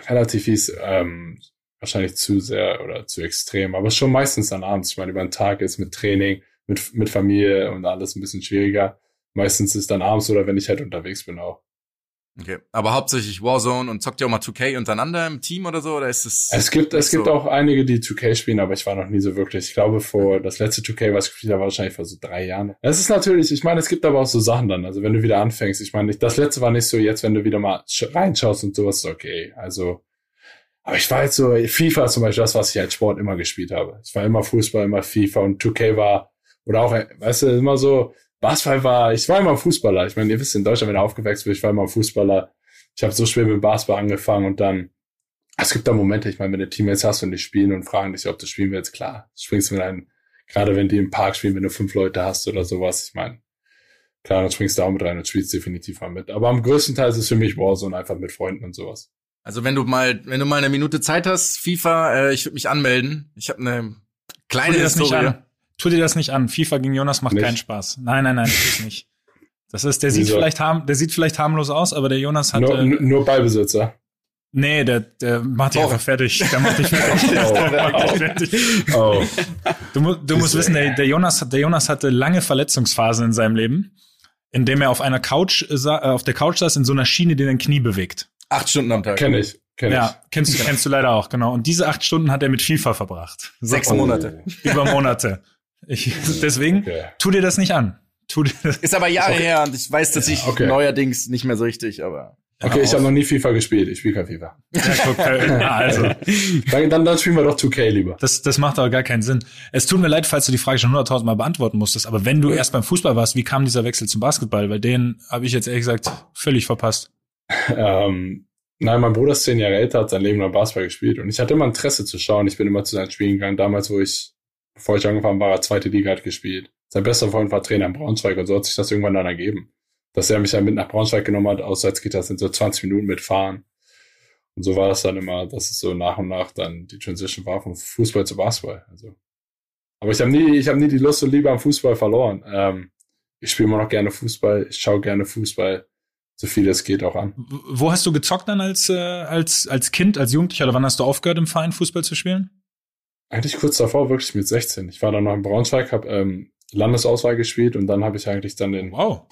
relativ fies, ähm, wahrscheinlich zu sehr oder zu extrem, aber schon meistens dann abends. Ich meine, über den Tag ist mit Training, mit, mit Familie und alles ein bisschen schwieriger. Meistens ist dann abends oder wenn ich halt unterwegs bin auch. Okay, aber hauptsächlich Warzone und zockt ihr auch mal 2K untereinander im Team oder so, oder ist es? Es gibt, es gibt auch einige, die 2K spielen, aber ich war noch nie so wirklich. Ich glaube, vor das letzte 2K, was ich gespielt habe, war wahrscheinlich vor so drei Jahren. Es ist natürlich, ich meine, es gibt aber auch so Sachen dann. Also wenn du wieder anfängst, ich meine, das letzte war nicht so, jetzt, wenn du wieder mal reinschaust und sowas, ist okay. Also, aber ich war jetzt so, FIFA zum Beispiel das, was ich als Sport immer gespielt habe. Ich war immer Fußball, immer FIFA und 2K war, oder auch, weißt du, immer so, Basketball war, ich war immer Fußballer. Ich meine, ihr wisst, in Deutschland, wenn er aufgewachsen bin, ich war immer Fußballer. Ich habe so schwer mit Basketball angefangen und dann, es gibt da Momente, ich meine, wenn du Teammates hast und die spielen und fragen dich, ob du spielen willst, klar, springst du mit einem, gerade wenn die im Park spielen, wenn du fünf Leute hast oder sowas, ich meine, klar, dann springst du auch mit rein und spielst definitiv mal mit. Aber am größten Teil ist es für mich Warzone einfach mit Freunden und sowas. Also wenn du mal, wenn du mal eine Minute Zeit hast, FIFA, äh, ich würde mich anmelden. Ich habe eine kleine Historie. Tu dir das nicht an. FIFA gegen Jonas macht Nicht? keinen Spaß. Nein, nein, nein, das ist nicht. Das ist, der sieht Wieso? vielleicht harm, der sieht vielleicht harmlos aus, aber der Jonas hat, Nur, äh, nur Ballbesitzer. nee, der, der macht dich Oh. einfach fertig. Der macht dich fertig. Oh. Der macht dich fertig. Oh. Du, du musst wissen, der, der Jonas der Jonas hatte lange Verletzungsphasen in seinem Leben, in dem er auf einer Couch, äh, äh, auf der Couch saß in so einer Schiene, die dein Knie bewegt. Acht Stunden am Tag. Kenn ich. Kenn Ja, kennst du, kennst du leider auch, genau. Und diese acht Stunden hat er mit FIFA verbracht. So, Sechs ich. Monate. Über Monate. Ich, deswegen, Okay. tu dir das nicht an. Tu dir das. Ist aber Jahre her und ich weiß, dass ich okay. neuerdings nicht mehr so richtig, aber. Okay, ich habe noch nie FIFA gespielt. Ich spiele kein FIFA. Ja, also, Dann, dann, dann spielen wir doch 2K lieber. das, das macht aber gar keinen Sinn. Es tut mir leid, falls du die Frage schon hunderttausend Mal beantworten musstest, aber wenn du erst beim Fußball warst, wie kam dieser Wechsel zum Basketball? Weil den habe ich jetzt ehrlich gesagt völlig verpasst. Ähm, nein, mein Bruder ist zehn Jahre älter, hat sein Leben lang Basketball gespielt und ich hatte immer Interesse zu schauen. Ich bin immer zu seinen Spielen gegangen. Damals, wo ich, bevor ich angefangen war, zweite Liga hat gespielt. Sein bester Freund war Trainer in Braunschweig und so hat sich das irgendwann dann ergeben. Dass er mich dann mit nach Braunschweig genommen hat, Auswärtsgitter sind so 20 Minuten mitfahren. Und so war das dann immer, dass es so nach und nach dann die Transition war vom Fußball zu Basketball. Also. Aber ich habe nie, ich habe nie die Lust und Liebe am Fußball verloren. Ähm, ich spiele immer noch gerne Fußball, ich schaue gerne Fußball, so viel es geht auch an. Wo hast du gezockt dann als, äh, als, als Kind, als Jugendlicher oder wann hast du aufgehört, im Verein Fußball zu spielen? Eigentlich kurz davor, wirklich mit 16. Ich war dann noch in Braunschweig, habe ähm, Landesauswahl gespielt und dann habe ich eigentlich dann den, Wow.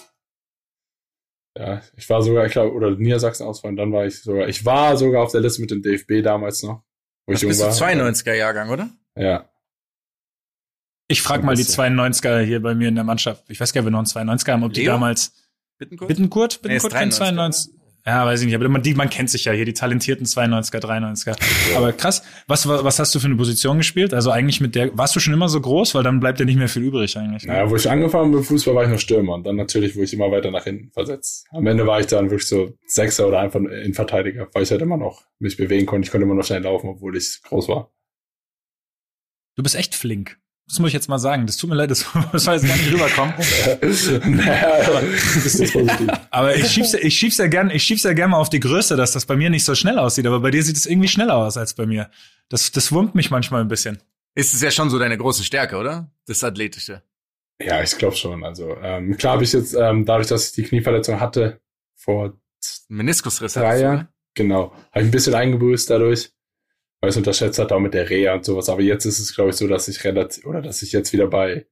ja, ich war sogar, ich glaube, oder Niedersachsen-Auswahl und dann war ich sogar, ich war sogar auf der Liste mit dem DFB damals noch, wo ich Das jung bist du war. 92er Jahrgang, oder? Ja, Ich frage mal die bisschen. 92er hier bei mir in der Mannschaft. Ich weiß gar nicht, ob wir noch einen 92er haben, ob die Leo? damals Bittenkurt? Bittenkurt, Nee, Bittenkurt 93er, 92. Ja, weiß ich nicht, aber man, die, man kennt sich ja hier, die talentierten 92er, 93er. Aber krass, was, wa- was hast du für eine Position gespielt? Also eigentlich mit der, warst du schon immer so groß, weil dann bleibt ja nicht mehr viel übrig eigentlich. naja, wo ich angefangen bin mit Fußball, war ich noch Stürmer und dann natürlich, wo ich immer weiter nach hinten versetzt. Am Ende war ich dann wirklich so Sechser oder einfach in Verteidiger, weil ich halt immer noch mich bewegen konnte. Ich konnte immer noch schnell laufen, obwohl ich groß war. Du bist echt flink. Das muss ich jetzt mal sagen. Das tut mir leid, das, das soll jetzt gar nicht rüberkommen. Aber ich schieb's, ja- ich schieb's ja gern, ich schieb's ja gern mal auf die Größe, dass das bei mir nicht so schnell aussieht. Aber bei dir sieht es irgendwie schneller aus als bei mir. Das, das wurmt mich manchmal ein bisschen. Ist es ja schon so deine große Stärke, oder? Das Athletische. Ja, ich glaube schon. Also ähm, klar habe ich jetzt, ähm, dadurch, dass ich die Knieverletzung hatte, vor Meniskusriss drei Jahren, genau, habe ich ein bisschen eingebüßt dadurch, weil ich es unterschätzt hatte, auch mit der Reha und sowas. Aber jetzt ist es, glaube ich, so, dass ich relativ, oder dass ich jetzt wieder bei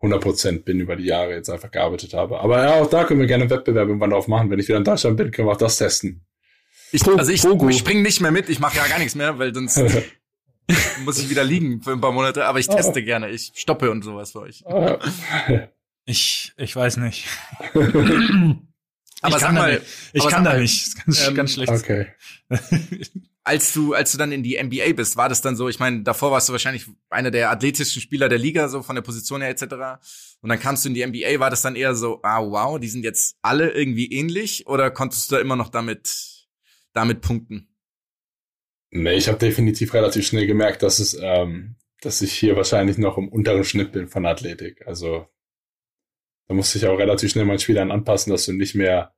100 Prozent bin über die Jahre jetzt einfach gearbeitet habe. Aber ja, auch da können wir gerne einen Wettbewerb irgendwann drauf machen. Wenn ich wieder in Deutschland bin, können wir auch das testen. Ich, also ich, ich spring nicht mehr mit, ich mache ja gar nichts mehr, weil sonst muss ich wieder liegen für ein paar Monate, aber ich teste gerne, ich stoppe und sowas für euch. Ah, Ich, ich weiß nicht. Aber ich sag kann da mal, nicht. Ich aber kann da mal, nicht. Das ist ganz, ähm, ganz schlecht. okay. als du, als du dann in die NBA bist, war das dann so, ich meine, davor warst du wahrscheinlich einer der athletischsten Spieler der Liga, so von der Position her etc. Und dann kamst du in die NBA, war das dann eher so, ah wow, die sind jetzt alle irgendwie ähnlich oder konntest du da immer noch damit, damit punkten? Nee, ich habe definitiv relativ schnell gemerkt, dass es, ähm, dass ich hier wahrscheinlich noch im unteren Schnitt bin von Athletik. Also da musste ich auch relativ schnell meinen Spielern anpassen, dass du nicht mehr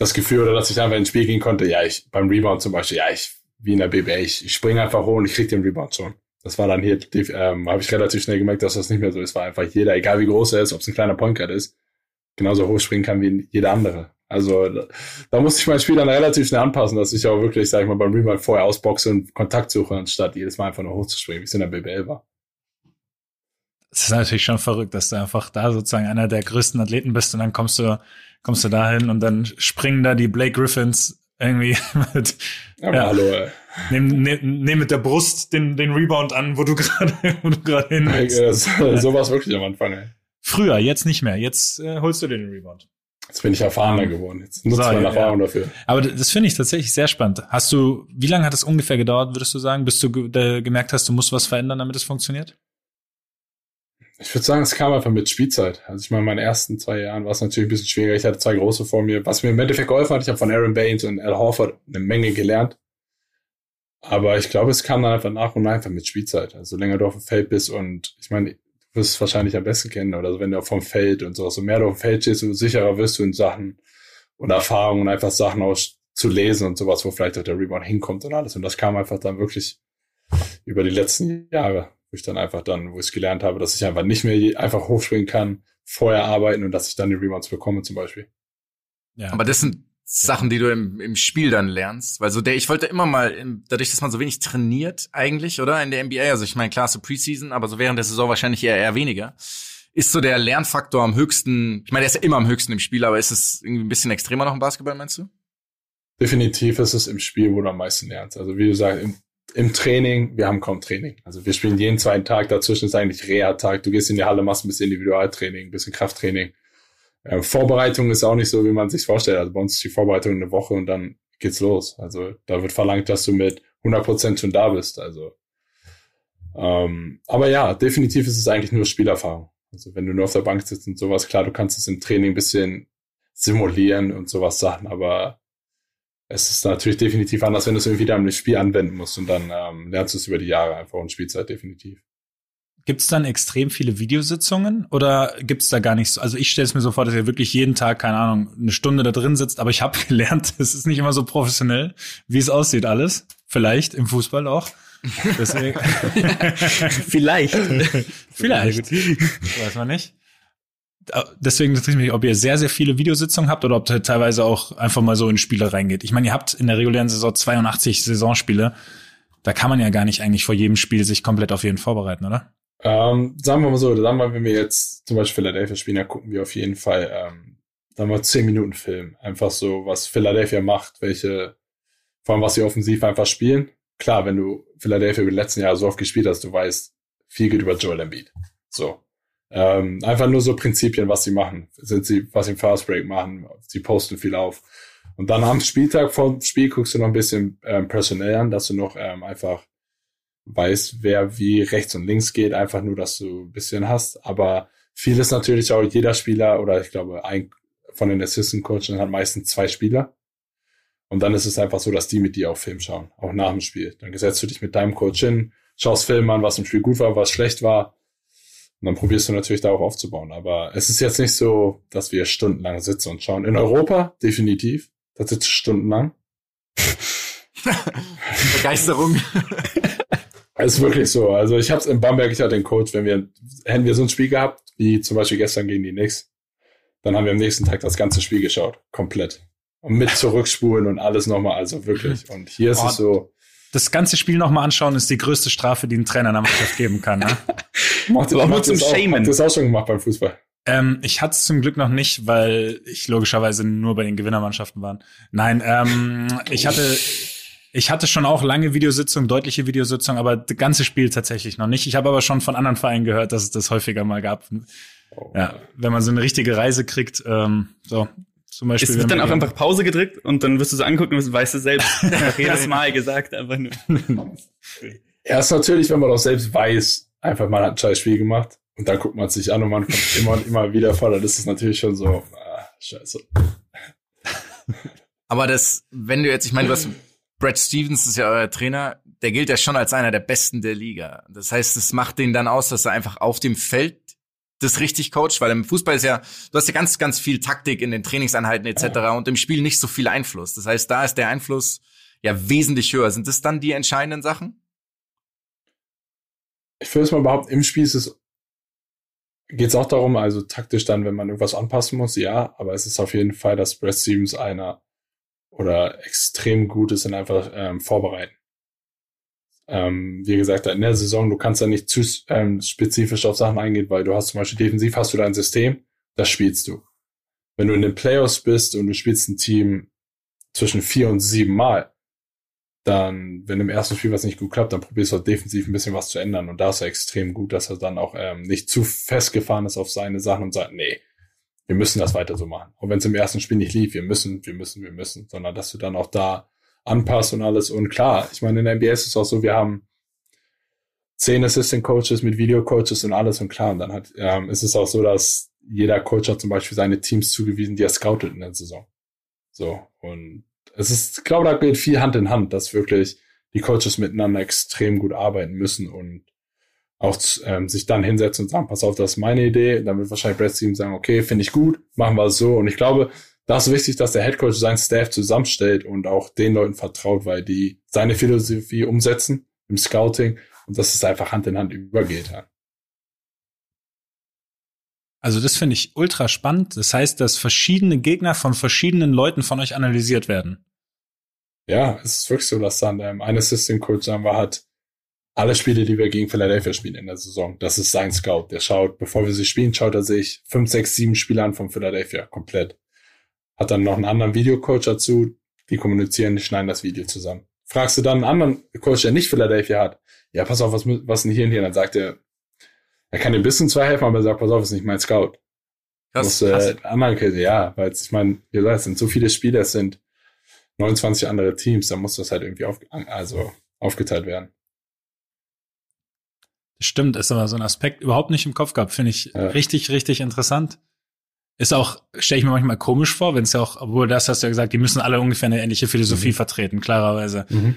das Gefühl oder dass ich einfach ins Spiel gehen konnte, ja, ich beim Rebound zum Beispiel, ja, ich wie in der BBA, ich, ich springe einfach hoch und ich krieg den Rebound schon. Das war dann hier, ähm, habe ich relativ schnell gemerkt, dass das nicht mehr so ist, weil einfach jeder, egal wie groß er ist, ob es ein kleiner Point Guard ist, genauso hoch springen kann wie jeder andere. Also da, da musste ich mein Spiel dann relativ schnell anpassen, dass ich auch wirklich, sag ich mal, beim Rebound vorher ausboxe und Kontakt suche, anstatt jedes Mal einfach nur hochzuspringen, wie es in der BBL war. Das ist natürlich schon verrückt, dass du einfach da sozusagen einer der größten Athleten bist und dann kommst du, kommst du dahin und dann springen da die Blake Griffins irgendwie mit, Aber Ja. hallo, ey. nehmen, nehmen, nehmen mit der Brust den, den Rebound an, wo du gerade, wo du gerade hin willst. Das, so war es wirklich am Anfang, ey. Früher, jetzt nicht mehr. Jetzt äh, holst du den Rebound. Jetzt bin ich erfahrener geworden. Jetzt nutze So, ich meine ja, Erfahrung dafür. Aber das finde ich tatsächlich sehr spannend. Hast du, wie lange hat es ungefähr gedauert, würdest du sagen, bis du ge gemerkt hast, du musst was verändern, damit es funktioniert? Ich würde sagen, es kam einfach mit Spielzeit. Also ich meine, in meinen ersten zwei Jahren war es natürlich ein bisschen schwieriger. Ich hatte zwei große vor mir. Was mir im Endeffekt geholfen hat, ich habe von Aaron Baines und Al Horford eine Menge gelernt. Aber ich glaube, es kam dann einfach nach und nach einfach mit Spielzeit. Also länger du auf dem Feld bist und ich meine, du wirst es wahrscheinlich am besten kennen, oder so, wenn du vom Feld und so, so mehr du auf dem Feld stehst, so sicherer wirst du in Sachen und Erfahrungen, einfach Sachen aus zu lesen und sowas, wo vielleicht auch der Rebound hinkommt und alles. Und das kam einfach dann wirklich über die letzten Jahre, wo ich dann einfach dann, wo ich gelernt habe, dass ich einfach nicht mehr einfach hochspringen kann, vorher arbeiten und dass ich dann die Rebounds bekomme zum Beispiel. Ja. Aber das sind Sachen, die du im, im Spiel dann lernst. Weil so der, ich wollte immer mal, im, dadurch, dass man so wenig trainiert eigentlich, oder? In der NBA, also ich meine, klar, so Preseason, aber so während der Saison wahrscheinlich eher, eher weniger. Ist so der Lernfaktor am höchsten, ich meine, der ist ja immer am höchsten im Spiel, aber ist es irgendwie ein bisschen extremer noch im Basketball, meinst du? Definitiv ist es im Spiel, wo du am meisten lernst. Also wie du sagst, im, im Training, wir haben kaum Training. Also wir spielen jeden zweiten Tag, dazwischen ist eigentlich Reha-Tag. Du gehst in die Halle, machst ein bisschen Individualtraining, ein bisschen Krafttraining äh, Vorbereitung ist auch nicht so, wie man sich vorstellt. Also bei uns ist die Vorbereitung eine Woche und dann geht's los. Also da wird verlangt, dass du mit 100 Prozent schon da bist. Also, ähm, aber ja, definitiv ist es eigentlich nur Spielerfahrung. Also wenn du nur auf der Bank sitzt und sowas, klar, du kannst es im Training ein bisschen simulieren und sowas Sachen, aber es ist natürlich definitiv anders, wenn du es irgendwie dann im Spiel anwenden musst und dann ähm, lernst du es über die Jahre einfach und Spielzeit definitiv. Gibt es dann extrem viele Videositzungen oder gibt es da gar nichts? So? Also ich stelle es mir so vor, dass ihr wirklich jeden Tag, keine Ahnung, eine Stunde da drin sitzt, aber ich habe gelernt, es ist nicht immer so professionell, wie es aussieht alles. Vielleicht im Fußball auch. Deswegen. Vielleicht. Vielleicht. Weiß man nicht. Deswegen interessiert mich, ob ihr sehr, sehr viele Videositzungen habt oder ob ihr teilweise auch einfach mal so in Spiele reingeht. Ich meine, ihr habt in der regulären Saison 82 Saisonspiele. Da kann man ja gar nicht eigentlich vor jedem Spiel sich komplett auf jeden vorbereiten, oder? Ähm, sagen wir mal so, sagen wir, wenn wir jetzt zum Beispiel Philadelphia spielen, dann gucken wir auf jeden Fall, ähm, sagen wir, zehn Minuten Film. Einfach so, was Philadelphia macht, welche, vor allem was sie offensiv einfach spielen. Klar, wenn du Philadelphia die letzten Jahre so oft gespielt hast, du weißt, viel geht über Joel Embiid. So. Ähm, einfach nur so Prinzipien, was sie machen. Sind sie, was sie im Fast Break machen, sie posten viel auf. Und dann am Spieltag vor dem Spiel guckst du noch ein bisschen ähm, personell an, dass du noch ähm, einfach weißt, wer wie rechts und links geht, einfach nur, dass du ein bisschen hast. Aber viel ist natürlich auch jeder Spieler oder ich glaube, ein von den Assistant Coaches hat meistens zwei Spieler. Und dann ist es einfach so, dass die mit dir auf Film schauen, auch nach dem Spiel. Dann setzt du dich mit deinem Coach hin, schaust Film an, was im Spiel gut war, was schlecht war. Und dann probierst du natürlich darauf aufzubauen. Aber es ist jetzt nicht so, dass wir stundenlang sitzen und schauen. In Europa definitiv. Da sitzt stundenlang. Begeisterung. Es ist wirklich so. Also ich habe es in Bamberg, ich hatte den Coach, wenn wir, hätten wir so ein Spiel gehabt, wie zum Beispiel gestern gegen die Knicks, dann haben wir am nächsten Tag das ganze Spiel geschaut. Komplett. Und mit zurückspulen und alles nochmal, also wirklich. Und hier ist oh, es so. Das ganze Spiel nochmal anschauen ist die größte Strafe, die ein Trainer einer Mannschaft geben kann. Ne? macht, Aber macht zum das Shamen. Auch, das auch schon gemacht beim Fußball? Ähm, ich hatte es zum Glück noch nicht, weil ich logischerweise nur bei den Gewinnermannschaften war. Nein, ähm, ich hatte ich hatte schon auch lange Videositzungen, deutliche Videositzungen, aber das ganze Spiel tatsächlich noch nicht. Ich habe aber schon von anderen Vereinen gehört, dass es das häufiger mal gab. Oh. Ja, wenn man so eine richtige Reise kriegt, ähm, so zum Beispiel. Es wird dann auch einfach Pause gedrückt und dann wirst du so angucken und weißt du selbst jedes Mal gesagt, einfach nur. Ja, ist natürlich, wenn man auch selbst weiß, einfach mal hat ein scheiß Spiel gemacht und dann guckt man es sich an und man kommt immer und immer wieder vor, dann ist es natürlich schon so, ah, scheiße. Aber das, wenn du jetzt, ich meine, du hast Brad Stevens ist ja euer Trainer, der gilt ja schon als einer der Besten der Liga. Das heißt, es macht den dann aus, dass er einfach auf dem Feld das richtig coacht, weil im Fußball ist ja, du hast ja ganz, ganz viel Taktik in den Trainingseinheiten etc. und im Spiel nicht so viel Einfluss. Das heißt, da ist der Einfluss ja wesentlich höher. Sind das dann die entscheidenden Sachen? Ich würde es mal behaupten, im Spiel ist es geht es auch darum, also taktisch dann, wenn man irgendwas anpassen muss, ja, aber es ist auf jeden Fall, dass Brad Stevens einer oder extrem gut ist in einfach ähm, vorbereiten. Ähm, wie gesagt, in der Saison, du kannst da nicht zu ähm, spezifisch auf Sachen eingehen, weil du hast zum Beispiel defensiv hast du dein System, das spielst du. Wenn du in den Playoffs bist und du spielst ein Team zwischen vier und sieben Mal, dann, wenn im ersten Spiel was nicht gut klappt, dann probierst du halt defensiv ein bisschen was zu ändern. Und da ist er extrem gut, dass er dann auch ähm, nicht zu festgefahren ist auf seine Sachen und sagt, nee, wir müssen das weiter so machen. Und wenn es im ersten Spiel nicht lief, wir müssen, wir müssen, wir müssen, sondern dass du dann auch da anpasst und alles. Und klar, ich meine, in der NBA ist es auch so, wir haben zehn Assistant Coaches mit Video Coaches und alles und klar. Und dann hat, ähm, ist es auch so, dass jeder Coach hat zum Beispiel seine Teams zugewiesen, die er scoutet in der Saison. So. Und es ist, ich glaube, da geht viel Hand in Hand, dass wirklich die Coaches miteinander extrem gut arbeiten müssen und auch ähm, sich dann hinsetzen und sagen, pass auf, das ist meine Idee. Dann wird wahrscheinlich Brad Stevens sagen, okay, finde ich gut, machen wir es so. Und ich glaube, da ist wichtig, dass der Headcoach seinen Staff zusammenstellt und auch den Leuten vertraut, weil die seine Philosophie umsetzen im Scouting und dass es einfach Hand in Hand übergeht. Also das finde ich ultra spannend. Das heißt, dass verschiedene Gegner von verschiedenen Leuten von euch analysiert werden. Ja, es ist wirklich so, dass dann ähm, ein Assistant Coach sagen wir hat alle Spiele, die wir gegen Philadelphia spielen in der Saison. Das ist sein Scout. Der schaut, bevor wir sie spielen, schaut er sich fünf, sechs, sieben Spiele an von Philadelphia komplett. Hat dann noch einen anderen Videocoach dazu. Die kommunizieren, die schneiden das Video zusammen. Fragst du dann einen anderen Coach, der nicht Philadelphia hat, ja, pass auf, was, was denn hier und hier? Dann sagt er, er kann dir ein bisschen zwar helfen, aber er sagt, pass auf, ist nicht mein Scout. Krass, muss, äh, anderen Käse, ja, weil ich meine, wie gesagt, es sind so viele Spiele, es sind 29 andere Teams, da muss das halt irgendwie auf, also aufgeteilt werden. Stimmt, ist aber so ein Aspekt überhaupt nicht im Kopf gehabt, finde ich ja. richtig, richtig interessant. Ist auch, stelle ich mir manchmal komisch vor, wenn es ja auch, obwohl das hast du ja gesagt, die müssen alle ungefähr eine ähnliche Philosophie mhm. vertreten, klarerweise. Mhm.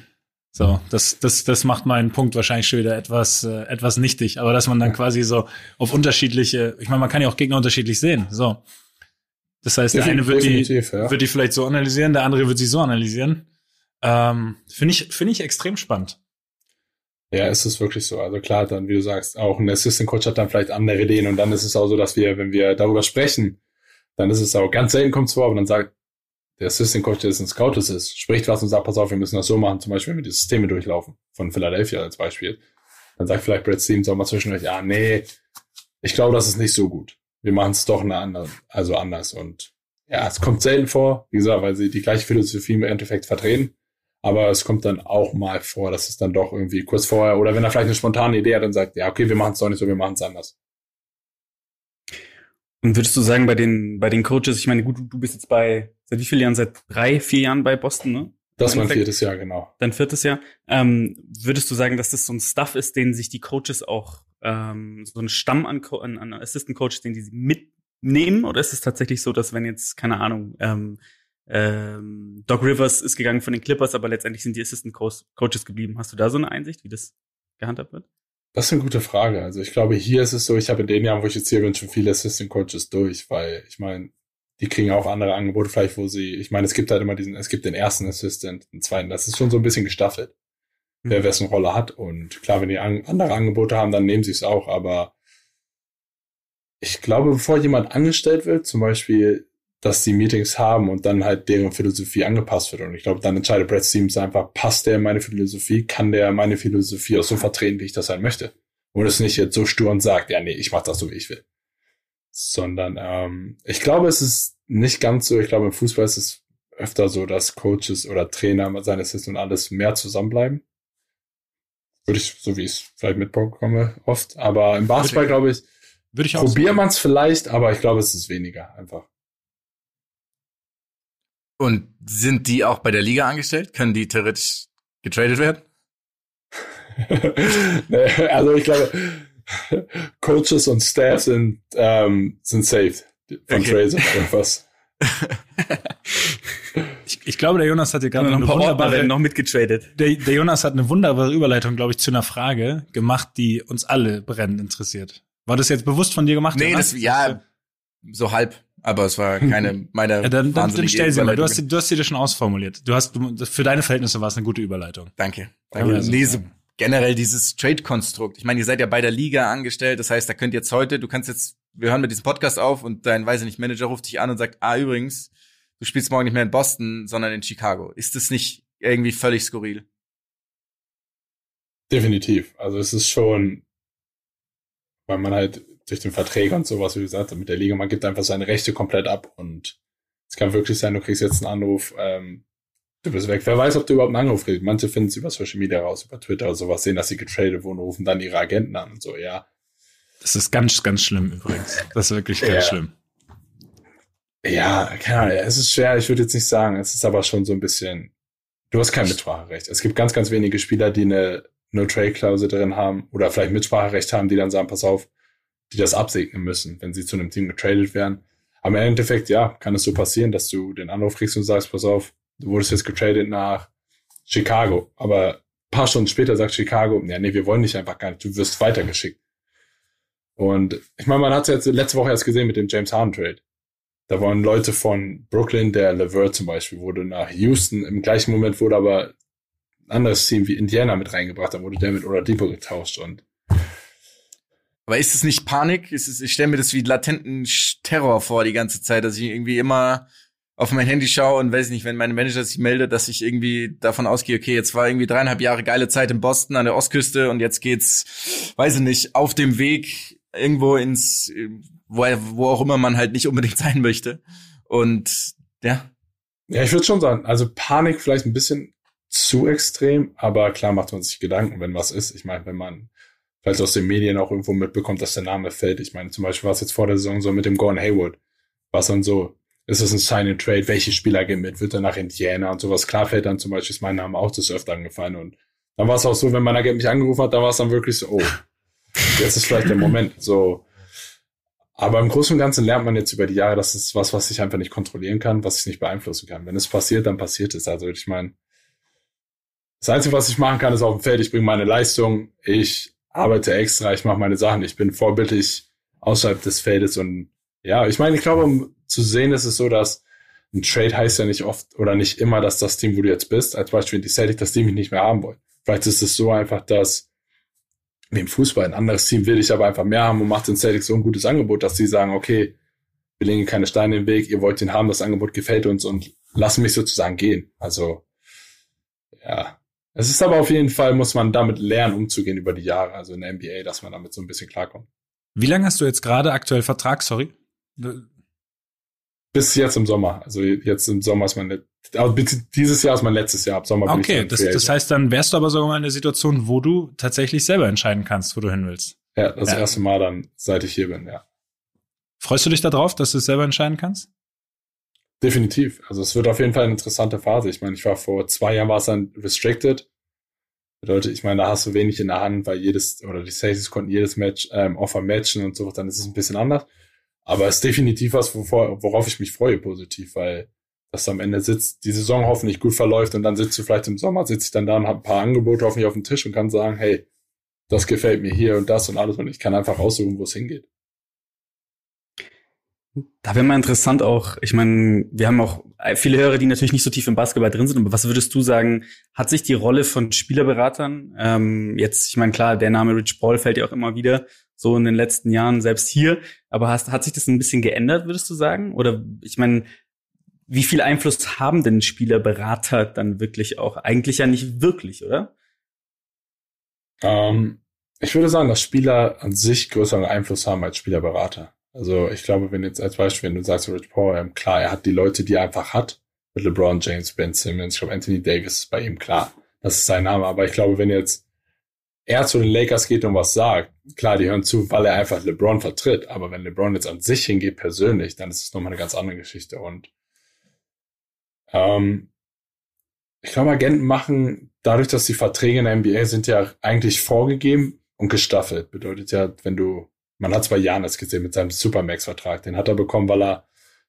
So, das, das, das macht meinen Punkt wahrscheinlich schon wieder etwas, äh, etwas nichtig. Aber dass man dann quasi so auf unterschiedliche, ich meine, man kann ja auch Gegner unterschiedlich sehen. So. Das heißt, der eine wird die, ja. wird die vielleicht so analysieren, der andere wird sie so analysieren. Ähm, finde ich, finde ich extrem spannend. Ja, ist es wirklich so. Also klar, dann, wie du sagst, auch ein Assistant Coach hat dann vielleicht andere Ideen und dann ist es auch so, dass wir, wenn wir darüber sprechen, dann ist es auch ganz selten kommt es vor, aber dann sagt der Assistant Coach, der ist ein Scout ist, spricht was und sagt, pass auf, wir müssen das so machen, zum Beispiel, wenn wir die Systeme durchlaufen, von Philadelphia als Beispiel. Dann sagt vielleicht Brad Stevens auch mal zwischendurch, ja, nee, ich glaube, das ist nicht so gut. Wir machen es doch eine andere, also anders. Und ja, es kommt selten vor, wie gesagt, weil sie die gleiche Philosophie im Endeffekt vertreten. Aber es kommt dann auch mal vor, dass es dann doch irgendwie kurz vorher, oder wenn er vielleicht eine spontane Idee hat, dann sagt, ja, okay, wir machen es doch nicht so, wir machen es anders. Und würdest du sagen, bei den, bei den Coaches, ich meine, gut, du bist jetzt bei, seit wie vielen Jahren? Seit drei, vier Jahren bei Boston, ne? Das ist mein viertes Jahr, genau. Dein viertes Jahr. Ähm, würdest du sagen, dass das so ein Stuff ist, den sich die Coaches auch, ähm, so ein Stamm an, an, an Assistant Coaches, den die mitnehmen? Oder ist es tatsächlich so, dass wenn jetzt, keine Ahnung, ähm, ähm, Doc Rivers ist gegangen von den Clippers, aber letztendlich sind die Assistant Coaches geblieben. Hast du da so eine Einsicht, wie das gehandhabt wird? Das ist eine gute Frage. Also ich glaube, hier ist es so, ich habe in den Jahren, wo ich jetzt hier bin, schon viele Assistant Coaches durch, weil ich meine, die kriegen auch andere Angebote vielleicht, wo sie, ich meine, es gibt halt immer diesen, es gibt den ersten Assistant, den zweiten, das ist schon so ein bisschen gestaffelt, mhm. wer wessen Rolle hat und klar, wenn die an, andere Angebote haben, dann nehmen sie es auch, aber ich glaube, bevor jemand angestellt wird, zum Beispiel, dass die Meetings haben und dann halt deren Philosophie angepasst wird. Und ich glaube, dann entscheidet Brad Stevens einfach, passt der meine Philosophie, kann der meine Philosophie auch so vertreten, wie ich das halt möchte. Und es nicht jetzt so stur und sagt, ja, nee, ich mach das so, wie ich will. Sondern ähm, ich glaube, es ist nicht ganz so, ich glaube, im Fußball ist es öfter so, dass Coaches oder Trainer, seine Assistenten und alles mehr zusammenbleiben. Würde ich, so wie ich es vielleicht mitbekomme, oft. Aber im Basketball, glaube ich, würde ich auch probiert man es vielleicht, aber ich glaube, es ist weniger einfach. Und sind die auch bei der Liga angestellt? Können die theoretisch getradet werden? also ich glaube, Coaches und Staff sind, ähm, sind safe von okay. Trades und irgendwas. ich, ich glaube, der Jonas hat hier gerade noch ein paar wunderbare, noch mitgetradet. Der, der Jonas hat eine wunderbare Überleitung, glaube ich, zu einer Frage gemacht, die uns alle brennend interessiert. War das jetzt bewusst von dir gemacht? Nee, das, ja, so halb. Aber es war keine meine. ja, dann, dann, dann stell sie mal. Du hast, du hast sie dir schon ausformuliert. Du hast, du, für deine Verhältnisse war es eine gute Überleitung. Danke. Danke. Also, nee, so generell dieses Trade-Konstrukt. Ich meine, ihr seid ja bei der Liga angestellt. Das heißt, da könnt jetzt heute, du kannst jetzt, wir hören mit diesem Podcast auf und dein, weiß ich nicht, Manager ruft dich an und sagt, ah, übrigens, du spielst morgen nicht mehr in Boston, sondern in Chicago. Ist das nicht irgendwie völlig skurril? Definitiv. Also es ist schon, weil man halt durch den Verträger und sowas, wie gesagt, mit der Liga, man gibt einfach seine Rechte komplett ab und es kann wirklich sein, du kriegst jetzt einen Anruf, ähm, du bist weg. Wer weiß, ob du überhaupt einen Anruf kriegst. Manche finden es über Social Media raus, über Twitter oder sowas, sehen, dass sie getradet wurden, rufen dann ihre Agenten an und so, ja. Das ist ganz, ganz schlimm übrigens. Das ist wirklich ganz ja. schlimm. Ja, keine Ahnung, es ist schwer, ich würde jetzt nicht sagen, es ist aber schon so ein bisschen, du hast kein Mitspracherecht. Es gibt ganz, ganz wenige Spieler, die eine No-Trade-Klausel drin haben oder vielleicht Mitspracherecht haben, die dann sagen, pass auf, die das absegnen müssen, wenn sie zu einem Team getradet werden. Im Endeffekt, ja, kann es so passieren, dass du den Anruf kriegst und sagst, pass auf, du wurdest jetzt getradet nach Chicago. Aber paar Stunden später sagt Chicago, ja, nee, wir wollen dich einfach gar nicht, du wirst weitergeschickt. Und ich meine, man hat es jetzt letzte Woche erst gesehen mit dem James Harden Trade. Da waren Leute von Brooklyn, der Levert zum Beispiel, wurde nach Houston. Im gleichen Moment wurde aber ein anderes Team wie Indiana mit reingebracht. Da wurde der mit Oladipo getauscht und aber ist es nicht Panik? Ist es, ich stelle mir das wie latenten Terror vor die ganze Zeit, dass ich irgendwie immer auf mein Handy schaue und weiß nicht, wenn mein Manager sich meldet, dass ich irgendwie davon ausgehe, okay, jetzt war irgendwie dreieinhalb Jahre geile Zeit in Boston an der Ostküste und jetzt geht's, weiß ich nicht, auf dem Weg irgendwo ins, wo, wo auch immer man halt nicht unbedingt sein möchte. Und ja. Ja, ich würde schon sagen, also Panik vielleicht ein bisschen zu extrem, aber klar macht man sich Gedanken, wenn was ist. Ich meine, wenn man vielleicht aus den Medien auch irgendwo mitbekommt, dass der Name fällt. Ich meine, zum Beispiel war es jetzt vor der Saison so mit dem Gordon Hayward. War es dann so, ist es ein Sign-and-Trade? Welche Spieler gehen mit? Wird er nach Indiana und sowas? Klar fällt dann zum Beispiel ist mein Name auch des Öfteren gefallen und dann war es auch so, wenn mein Agent mich angerufen hat, dann war es dann wirklich so, oh, jetzt ist vielleicht der Moment. So. Aber im Großen und Ganzen lernt man jetzt über die Jahre, dass es was, was ich einfach nicht kontrollieren kann, was ich nicht beeinflussen kann. Wenn es passiert, dann passiert es. Also ich meine, das Einzige, was ich machen kann, ist auf dem Feld, ich bringe meine Leistung, ich arbeite extra, ich mache meine Sachen, ich bin vorbildlich außerhalb des Feldes und ja, ich meine, ich glaube, um zu sehen ist es so, dass ein Trade heißt ja nicht oft oder nicht immer, dass das Team, wo du jetzt bist, als Beispiel die Celtics, das Team mich nicht mehr haben wollen. Vielleicht ist es so einfach, dass im Fußball. Ein anderes Team will ich aber einfach mehr haben und macht den Celtics so ein gutes Angebot, dass sie sagen, okay, wir legen keine Steine im Weg, ihr wollt den haben, das Angebot gefällt uns und lassen mich sozusagen gehen. Also, ja. Es ist aber auf jeden Fall, muss man damit lernen, umzugehen über die Jahre, also in der NBA, dass man damit so ein bisschen klarkommt. Wie lange hast du jetzt gerade aktuell Vertrag, sorry? Bis jetzt im Sommer. Also jetzt im Sommer ist mein, also dieses Jahr ist mein letztes Jahr. Ab Sommer bin okay, ich das, das heißt, dann wärst du aber sogar mal in der Situation, wo du tatsächlich selber entscheiden kannst, wo du hin willst. Ja, das ja. erste Mal dann, seit ich hier bin, ja. Freust du dich darauf, dass du es selber entscheiden kannst? Definitiv. Also es wird auf jeden Fall eine interessante Phase. Ich meine, ich war vor zwei Jahren war es dann restricted. Bedeutet, ich meine, da hast du wenig in der Hand, weil jedes, oder die Safeties konnten jedes Match, ähm, Offer matchen und so, dann ist es ein bisschen anders. Aber es ist definitiv was, worauf ich mich freue, positiv, weil das am Ende sitzt, die Saison hoffentlich gut verläuft und dann sitzt du vielleicht im Sommer, sitze ich dann da und habe ein paar Angebote hoffentlich auf dem Tisch und kann sagen, hey, das gefällt mir hier und das und alles und ich kann einfach aussuchen, wo es hingeht. Da wäre mal interessant auch, ich meine, wir haben auch viele Hörer, die natürlich nicht so tief im Basketball drin sind, aber was würdest du sagen, hat sich die Rolle von Spielerberatern, ähm, jetzt, ich meine, klar, der Name Rich Paul fällt ja auch immer wieder, so in den letzten Jahren, selbst hier. Aber hast, hat sich das ein bisschen geändert, würdest du sagen? Oder ich meine, wie viel Einfluss haben denn Spielerberater dann wirklich auch? Eigentlich ja nicht wirklich, oder? Ähm, ich würde sagen, dass Spieler an sich größeren Einfluss haben als Spielerberater. Also ich glaube, wenn jetzt als Beispiel, wenn du sagst, Rich Paul, ähm, klar, er hat die Leute, die er einfach hat, mit LeBron James, Ben Simmons, ich glaube, Anthony Davis ist bei ihm klar. Das ist sein Name. Aber ich glaube, wenn jetzt er zu den Lakers geht und was sagt, klar, die hören zu, weil er einfach LeBron vertritt. Aber wenn LeBron jetzt an sich hingeht persönlich, dann ist es nochmal eine ganz andere Geschichte. Und ähm, ich glaube, Agenten machen, dadurch, dass die Verträge in der NBA sind ja eigentlich vorgegeben und gestaffelt. Bedeutet ja, wenn du, man hat es bei Janis gesehen mit seinem Supermax-Vertrag, den hat er bekommen, weil er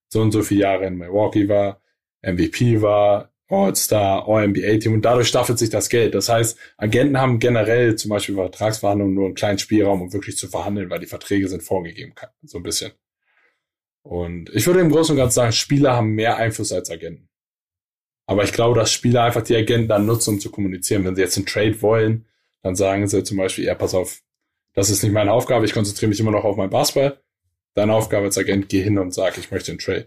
so und so viele Jahre in Milwaukee war, MVP war, All-Star, All-NBA-Team und dadurch staffelt sich das Geld. Das heißt, Agenten haben generell zum Beispiel bei Vertragsverhandlungen nur einen kleinen Spielraum, um wirklich zu verhandeln, weil die Verträge sind vorgegeben, so ein bisschen. Und ich würde im Großen und Ganzen sagen, Spieler haben mehr Einfluss als Agenten. Aber ich glaube, dass Spieler einfach die Agenten dann nutzen, um zu kommunizieren. Wenn sie jetzt einen Trade wollen, dann sagen sie zum Beispiel, ja, pass auf, das ist nicht meine Aufgabe, ich konzentriere mich immer noch auf mein Basketball. Deine Aufgabe als Agent, geh hin und sag, ich möchte einen Trade.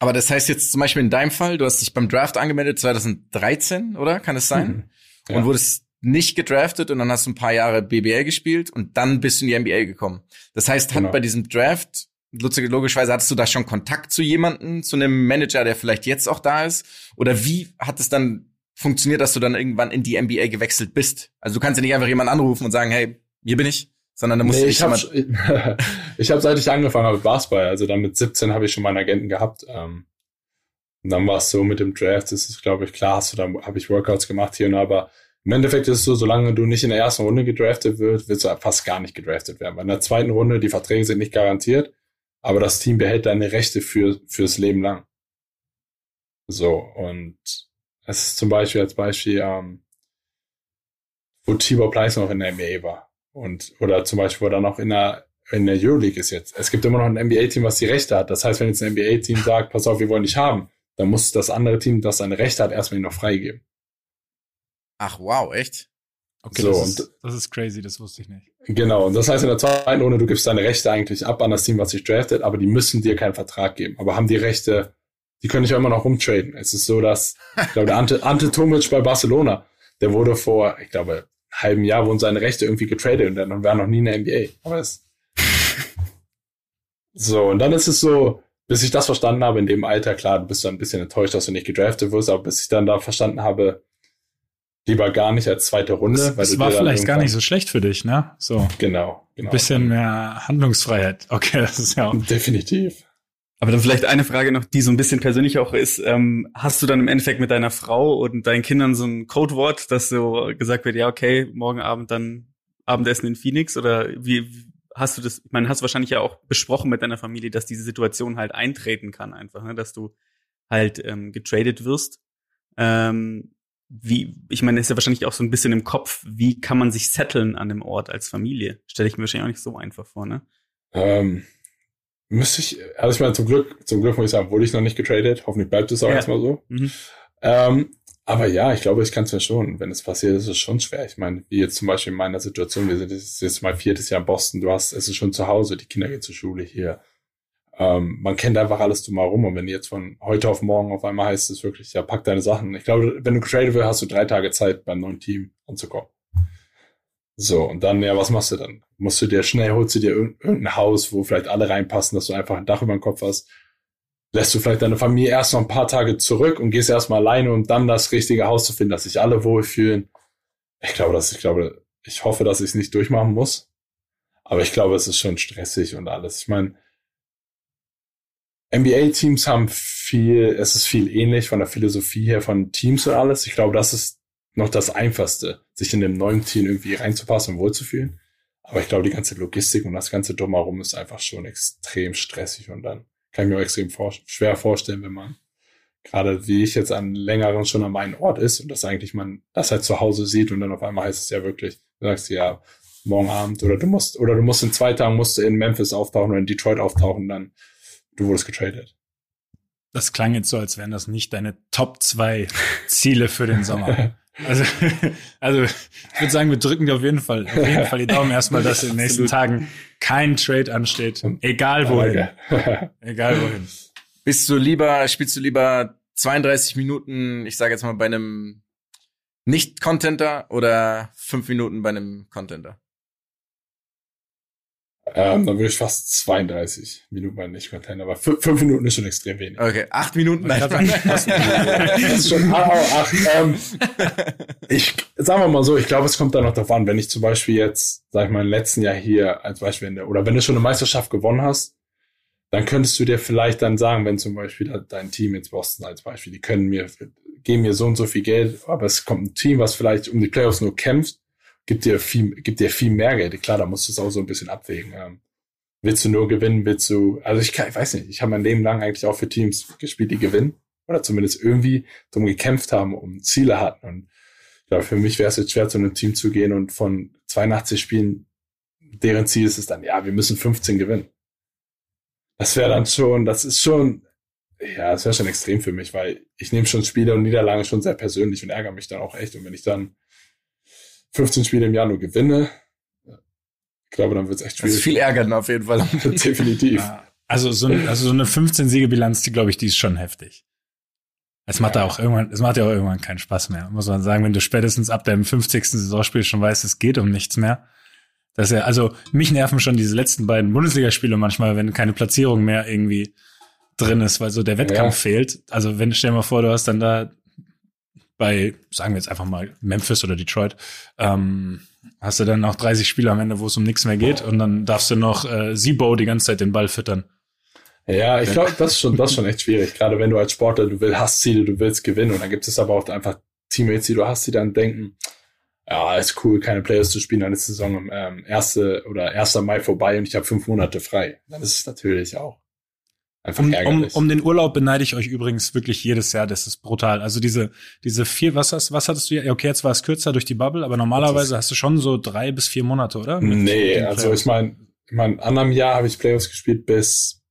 Aber das heißt jetzt zum Beispiel in deinem Fall, du hast dich beim Draft angemeldet 2013, oder? Kann es sein? Mhm. Ja. Und wurdest nicht gedraftet und dann hast du ein paar Jahre BBL gespielt und dann bist du in die NBA gekommen. Das heißt, hat genau. bei diesem Draft, logischerweise hattest du da schon Kontakt zu jemandem, zu einem Manager, der vielleicht jetzt auch da ist? Oder wie hat es dann funktioniert, dass du dann irgendwann in die NBA gewechselt bist? Also du kannst ja nicht einfach jemanden anrufen und sagen, hey, hier bin ich sondern da muss nee, ich habe ich habe seit ich angefangen habe Basketball, also dann mit 17 habe ich schon meinen Agenten gehabt. Ähm, und dann war es so mit dem Draft, das ist glaube ich klar, hast du da habe ich Workouts gemacht hier und da, aber im Endeffekt ist es so, solange du nicht in der ersten Runde gedraftet wird, wirst du fast gar nicht gedraftet werden. Weil in der zweiten Runde die Verträge sind nicht garantiert, aber das Team behält deine Rechte für fürs Leben lang. So und es ist zum Beispiel als Beispiel ähm, wo Tibor Pleiss noch in der NBA war. Und, oder zum Beispiel, wo er noch in der, in der Euroleague ist jetzt. Es gibt immer noch ein NBA-Team, was die Rechte hat. Das heißt, wenn jetzt ein NBA-Team sagt, pass auf, wir wollen dich haben, dann muss das andere Team, das seine Rechte hat, erstmal ihn noch freigeben. Ach, wow, echt? Okay, so, das, ist, das ist crazy, das wusste ich nicht. Genau, und das heißt in der zweiten Runde, du gibst deine Rechte eigentlich ab an das Team, was sich draftet, aber die müssen dir keinen Vertrag geben, aber haben die Rechte, die können dich auch immer noch rumtraden. Es ist so, dass, ich glaube, der Ante, Ante Tomic bei Barcelona, der wurde vor, ich glaube, halben Jahr wurden seine Rechte irgendwie getradet und dann war noch nie in der NBA. Aber es so, und dann ist es so, bis ich das verstanden habe in dem Alter, klar, du bist dann ein bisschen enttäuscht, dass du nicht gedraftet wirst, aber bis ich dann da verstanden habe, lieber gar nicht als zweite Runde. Das, weil das war vielleicht gar nicht so schlecht für dich, ne? So. Genau, genau. Bisschen mehr Handlungsfreiheit. Okay, das ist ja auch. Definitiv. Aber dann vielleicht eine Frage noch, die so ein bisschen persönlich auch ist. Ähm, hast du dann im Endeffekt mit deiner Frau und deinen Kindern so ein Codewort, dass so gesagt wird, ja, okay, morgen Abend dann Abendessen in Phoenix? Oder wie hast du das, ich meine, hast du wahrscheinlich ja auch besprochen mit deiner Familie, dass diese Situation halt eintreten kann einfach, ne? dass du halt ähm, getradet wirst. Ähm, wie, ich meine, ist ja wahrscheinlich auch so ein bisschen im Kopf, wie kann man sich setteln an dem Ort als Familie? Stelle ich mir wahrscheinlich auch nicht so einfach vor, ne? Ähm, müsste ich, also ich meine, zum Glück, zum Glück muss ich sagen, wurde ich noch nicht getradet. Hoffentlich bleibt es auch ja. erstmal so. Mhm. Ähm, aber ja, ich glaube, ich kann es mir schon. Wenn es passiert, ist es schon schwer. Ich meine, wie jetzt zum Beispiel in meiner Situation, wir sind jetzt mal viertes Jahr in Boston, du hast, es ist schon zu Hause, die Kinder gehen zur Schule hier. Ähm, man kennt einfach alles drumherum. Und wenn jetzt von heute auf morgen auf einmal heißt es wirklich, ja, pack deine Sachen. Ich glaube, wenn du getradet wirst, hast du drei Tage Zeit beim neuen Team anzukommen. So, und dann, ja, was machst du dann? Musst du dir schnell, holst du dir irgendein Haus, wo vielleicht alle reinpassen, dass du einfach ein Dach über dem Kopf hast. Lässt du vielleicht deine Familie erst noch ein paar Tage zurück und gehst erstmal alleine, um dann das richtige Haus zu finden, dass sich alle wohlfühlen. Ich glaube, dass ich glaube, ich hoffe, dass ich es nicht durchmachen muss. Aber ich glaube, es ist schon stressig und alles. Ich meine, NBA-Teams haben viel, es ist viel ähnlich von der Philosophie her von Teams und alles. Ich glaube, das ist noch das Einfachste, sich in dem neuen Team irgendwie reinzupassen und wohlzufühlen. Aber ich glaube, die ganze Logistik und das ganze Drumherum ist einfach schon extrem stressig und dann kann ich mir auch extrem vor schwer vorstellen, wenn man gerade wie ich jetzt an längeren schon an meinem Ort ist und das eigentlich man das halt zu Hause sieht und dann auf einmal heißt es ja wirklich, du sagst ja, morgen Abend oder du musst, oder du musst in zwei Tagen musst du in Memphis auftauchen oder in Detroit auftauchen, dann du wurdest getradet. Das klang jetzt so, als wären das nicht deine Top zwei Ziele für den Sommer. Also, also ich würde sagen, wir drücken dir auf jeden Fall, auf jeden Fall die Daumen erstmal, dass in den nächsten Tagen kein Trade ansteht. Egal wohin. Egal wohin. Bist du lieber, spielst du lieber 32 Minuten, ich sage jetzt mal bei einem Nicht-Contenter oder fünf Minuten bei einem Contenter? Ähm, dann würde ich fast 32 Minuten mal nicht Container, aber fünf Minuten ist schon extrem wenig. Okay, acht Minuten? Nein, das ist schon ah, oh, acht. Ähm, ich sagen wir mal so, ich glaube, es kommt da noch darauf an, wenn ich zum Beispiel jetzt, sag ich mal, im letzten Jahr hier als Beispiel in der, oder wenn du schon eine Meisterschaft gewonnen hast, dann könntest du dir vielleicht dann sagen, wenn zum Beispiel dein Team jetzt Boston als Beispiel, die können mir, geben mir so und so viel Geld, aber es kommt ein Team, was vielleicht um die Playoffs nur kämpft, gibt dir viel, gibt dir viel mehr Geld. Klar, da musst du es auch so ein bisschen abwägen. Ähm, willst du nur gewinnen, willst du, also ich, kann, ich weiß nicht, ich habe mein Leben lang eigentlich auch für Teams gespielt, die gewinnen oder zumindest irgendwie drum gekämpft haben, um Ziele hatten. Und glaube, für mich wäre es jetzt schwer, zu einem Team zu gehen und von 82 Spielen, deren Ziel ist es dann, ja, wir müssen 15 gewinnen. Das wäre dann schon, das ist schon, ja, das wäre schon extrem für mich, weil ich nehme schon Spiele und Niederlagen schon sehr persönlich und ärgere mich dann auch echt. Und wenn ich dann 15 Spiele im Jahr nur gewinne, ich glaube, dann wird es echt schwierig. Das ist viel ärgern auf jeden Fall. Definitiv. Also so, also so eine 15-Siege-Bilanz, die glaube ich, die ist schon heftig. Es macht ja. auch irgendwann, es macht ja auch irgendwann keinen Spaß mehr, muss man sagen, wenn du spätestens ab deinem 50. Saisonspiel schon weißt, es geht um nichts mehr. Das ist ja, also mich nerven schon diese letzten beiden Bundesligaspiele manchmal, wenn keine Platzierung mehr irgendwie drin ist, weil so der Wettkampf ja. fehlt. Also wenn, stell dir mal vor, du hast dann da bei, sagen wir jetzt einfach mal Memphis oder Detroit, ähm, hast du dann noch 30 Spiele am Ende, wo es um nichts mehr geht und dann darfst du noch äh, Sibo die ganze Zeit den Ball füttern. Ja, ich glaube, das ist schon, das ist schon echt schwierig. Gerade wenn du als Sportler, du willst, hast Ziele, du willst gewinnen und dann gibt es aber auch einfach Teammates, die du hast, die dann denken, ja, ist cool, keine Players zu spielen, dann ist die Saison ähm, erste oder 1. Mai vorbei und ich habe fünf Monate frei. Dann ist es natürlich auch Einfach um, ärgerlich. Um, um den Urlaub beneide ich euch übrigens wirklich jedes Jahr. Das ist brutal. Also diese, diese vier, was, hast, was hattest du ja? Okay, jetzt war es kürzer durch die Bubble, aber normalerweise hast du schon so drei bis vier Monate, oder? Mit nee, also ich meine, in meinem anderen Jahr habe ich Playoffs gespielt bis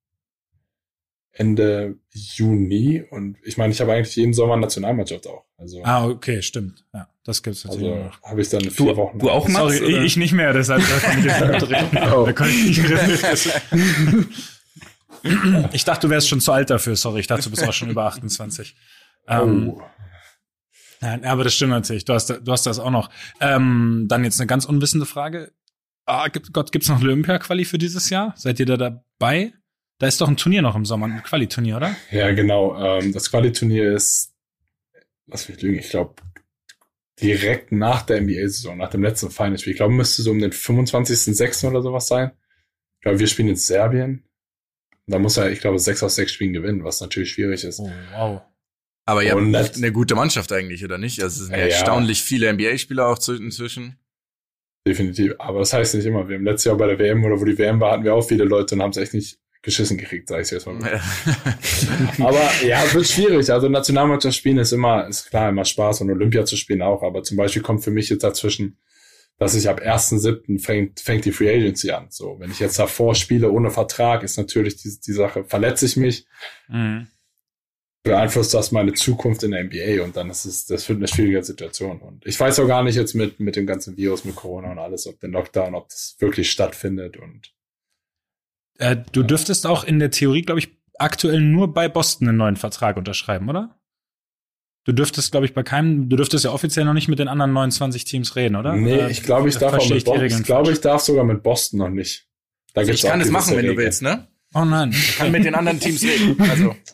Ende Juni und ich meine, ich habe eigentlich jeden Sommer Nationalmannschaft auch. Also ah, okay, stimmt. Ja, das gibt's natürlich also, noch. Habe ich dann vier du, Wochen. Du auch, Max, Sorry, oder? ich nicht mehr, deshalb da kann ich jetzt nicht oh. Da kann ich nicht Ich dachte, du wärst schon zu alt dafür, sorry. Ich dachte, du bist auch schon über 28. Ähm, oh. Ja, aber das stimmt natürlich. Du hast, du hast das auch noch. Ähm, dann jetzt eine ganz unwissende Frage. Ah, gibt, Gott, gibt's noch Olympia-Quali für dieses Jahr? Seid ihr da dabei? Da ist doch ein Turnier noch im Sommer, ein Quali-Turnier, oder? Ja, genau. Ähm, das Quali-Turnier ist, lass mich lügen, ich glaube, direkt nach der NBA-Saison, nach dem letzten Finalspiel. Ich glaube, müsste so um den 25.06. oder sowas sein. Ich glaube, wir spielen in Serbien. Da muss er, ich glaube, sechs aus sechs Spielen gewinnen, was natürlich schwierig ist. Oh, wow. Aber ihr habt eine, gute Mannschaft eigentlich, oder nicht? Also es sind ja, erstaunlich viele NBA-Spieler auch inzwischen. Definitiv. Aber das heißt nicht immer. Wir haben letztes Jahr bei der WM oder wo die WM war, hatten wir auch viele Leute und haben es echt nicht geschissen gekriegt, sag ich jetzt mal. Ja. aber ja, es wird schwierig. Also Nationalmannschaft spielen ist immer, ist klar, immer Spaß und Olympia zu spielen auch. Aber zum Beispiel kommt für mich jetzt dazwischen, dass ich ab 1.7. fängt, fängt die Free Agency an. So, wenn ich jetzt davor spiele ohne Vertrag, ist natürlich die, die Sache, verletze ich mich, mhm. beeinflusst das meine Zukunft in der NBA und dann ist es, das wird eine schwierige Situation. Und ich weiß auch gar nicht jetzt mit, mit dem ganzen Virus, mit Corona und alles, ob der Lockdown, ob das wirklich stattfindet und äh, du dürftest auch in der Theorie, glaube ich, aktuell nur bei Boston einen neuen Vertrag unterschreiben, oder? Du dürftest, glaube ich, bei keinem, du dürftest ja offiziell noch nicht mit den anderen 29 Teams reden, oder? Nee, oder ich glaube, ich darf auch mit Boston. Ich glaube, ich darf sogar mit Boston noch nicht. Da also ich kann es machen, wenn du willst, ne? Oh nein. Ich kann mit den anderen Teams reden. Also.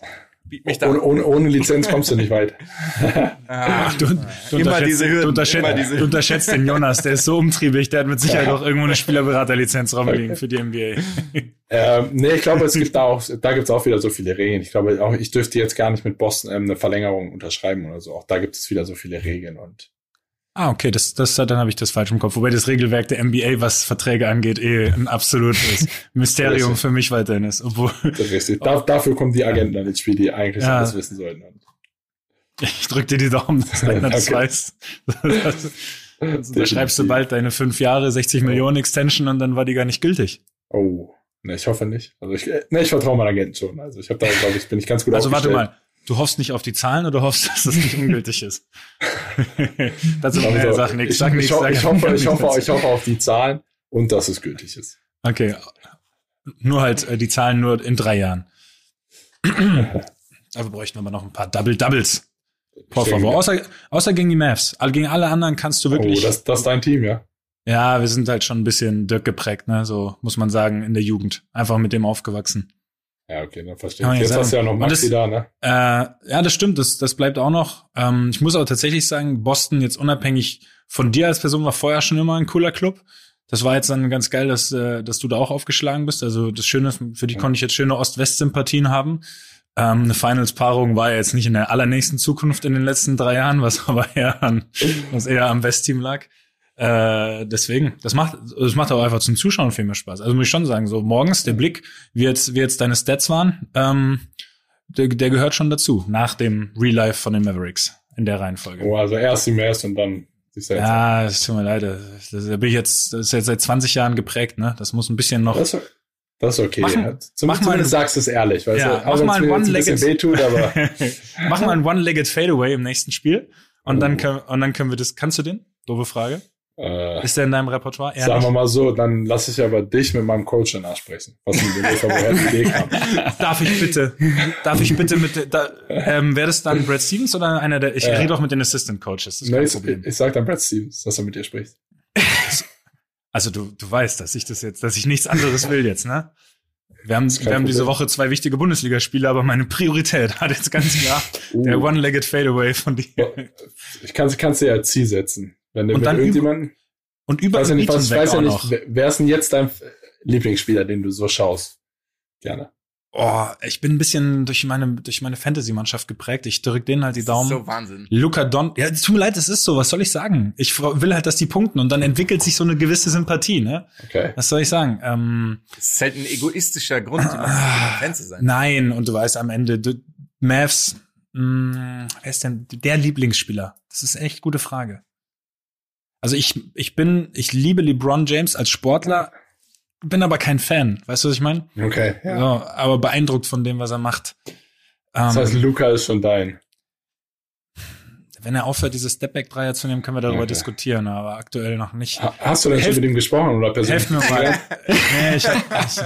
Ohne, ohne, ohne Lizenz kommst du nicht weit. Ach, du, du, unterschätzt, Hürden, du, unterschätzt, du, unterschätzt, den Jonas, der ist so umtriebig, der hat mit Sicherheit auch irgendwo eine Spielerberaterlizenz rumliegen für die NBA. Ähm, nee, ich glaube, es gibt da auch, da gibt es auch wieder so viele Regeln. Ich glaube, auch ich dürfte jetzt gar nicht mit Boston ähm, eine Verlängerung unterschreiben oder so. Auch da gibt es wieder so viele Regeln und Ah, okay, das, das, dann habe ich das falsch im Kopf. Wobei das Regelwerk der NBA, was Verträge angeht, eh ein absolutes Mysterium für mich weiterhin ist. Obwohl, richtig. Da, dafür kommen die Agenten dann ins Spiel, die eigentlich ja. alles wissen sollten. Ich drück dir die Daumen, dass einer das weiß. Also, da schreibst du bald deine fünf Jahre, 60 oh. Millionen Extension und dann war die gar nicht gültig. Oh, ne, ich hoffe nicht. Also ich, ne, ich vertraue meinen Agenten schon. Also ich habe da, glaube ich, bin ich ganz gut Also warte mal, Du hoffst nicht auf die Zahlen oder hoffst, dass das nicht ungültig ist? das ist also, sag nichts. Sag nichts. Ich, ich, ich, hoffe, ich, hoffe, ich hoffe auf die Zahlen und dass es gültig ist. Okay. Nur halt äh, die Zahlen nur in drei Jahren. Aber bräuchten wir noch ein paar Double-Doubles. Por favor. Außer, außer gegen die Mavs. Gegen alle anderen kannst du wirklich. Oh, das, das ist dein Team, ja. Ja, wir sind halt schon ein bisschen Dirk geprägt, ne? So muss man sagen, in der Jugend. Einfach mit dem aufgewachsen. Ja, okay, dann verstehe ich. Jetzt hast du ja noch Maxi das, da, ne? Äh, ja, das stimmt, das, das bleibt auch noch. Ähm, ich muss aber tatsächlich sagen, Boston jetzt unabhängig von dir als Person war vorher schon immer ein cooler Club. Das war jetzt dann ganz geil, dass, äh, dass du da auch aufgeschlagen bist. Also das Schöne, für die konnte ich jetzt schöne Ost-West-Sympathien haben. Ähm, eine Finals-Paarung war ja jetzt nicht in der allernächsten Zukunft in den letzten drei Jahren, was aber eher an, was eher am West-Team lag. Äh, deswegen, das macht, das macht auch einfach zum Zuschauen viel mehr Spaß. Also muss ich schon sagen, so morgens der Blick, wie jetzt, wie jetzt deine Stats waren, ähm, der, der gehört schon dazu, nach dem Real Life von den Mavericks in der Reihenfolge. Oh, also erst die Mavs und dann die Celtics. Ja, es tut mir leid. Das, da bin ich jetzt, das ist jetzt seit 20 Jahren geprägt, ne? Das muss ein bisschen noch. Das, das ist okay. Mach, ja. Zum, mach zumindest mal, sagst du es ehrlich, weißt ja, du? Auch mach mal ein One-Legged wehtut, aber mach mal ein One-Legged Fadeaway im nächsten Spiel und oh. dann können, und dann können wir das. Kannst du den? Doofe Frage. Äh, ist der in deinem Repertoire? Ehrlich? Sagen wir mal so, dann lasse ich aber dich mit meinem Coach danach sprechen, was die Idee kam. Darf ich bitte? Darf ich bitte mit, da, ähm, wäre das dann Brad Stevens oder einer der, ich äh, rede auch mit den Assistant Coaches, das ist kein Problem. Ich, ich sag dann Brad Stevens, dass er mit dir spricht. Also du, du weißt, dass ich das jetzt, dass ich nichts anderes will jetzt, ne? Wir haben, wir haben diese Woche zwei wichtige Bundesligaspiele, aber meine Priorität hat jetzt ganz klar uh. der One-Legged Fadeaway von dir. Ich kann, kann's dir als Ziel setzen. Wenn du und dann irgendjemand. Und über weiß ja nicht, was, weiß ja nicht, wer ist denn jetzt dein Lieblingsspieler, den du so schaust? Gerne. Oh, ich bin ein bisschen durch meine, durch meine Fantasy-Mannschaft geprägt. Ich drück denen halt die Daumen. Das ist so Wahnsinn. Luca Don, ja, tut mir leid, es ist so, was soll ich sagen? Ich will halt, dass die punkten und dann entwickelt sich so eine gewisse Sympathie, ne? Okay. Was soll ich sagen? Ähm, das ist halt ein egoistischer Grund, um Fan zu sein. Nein, und du weißt am Ende, du, Mavs, mh, wer ist denn der Lieblingsspieler? Das ist echt gute Frage. Also ich, ich bin, ich liebe LeBron James als Sportler, bin aber kein Fan. Weißt du, was ich meine? Okay. Ja. So, aber beeindruckt von dem, was er macht. Das heißt, ähm, Luca ist schon dein. Wenn er aufhört, diese Stepback-Dreier zu nehmen, können wir darüber okay. diskutieren, aber aktuell noch nicht. Hast du denn schon mit ihm gesprochen oder persönlich? Helf mir mal. nee, ich, ich,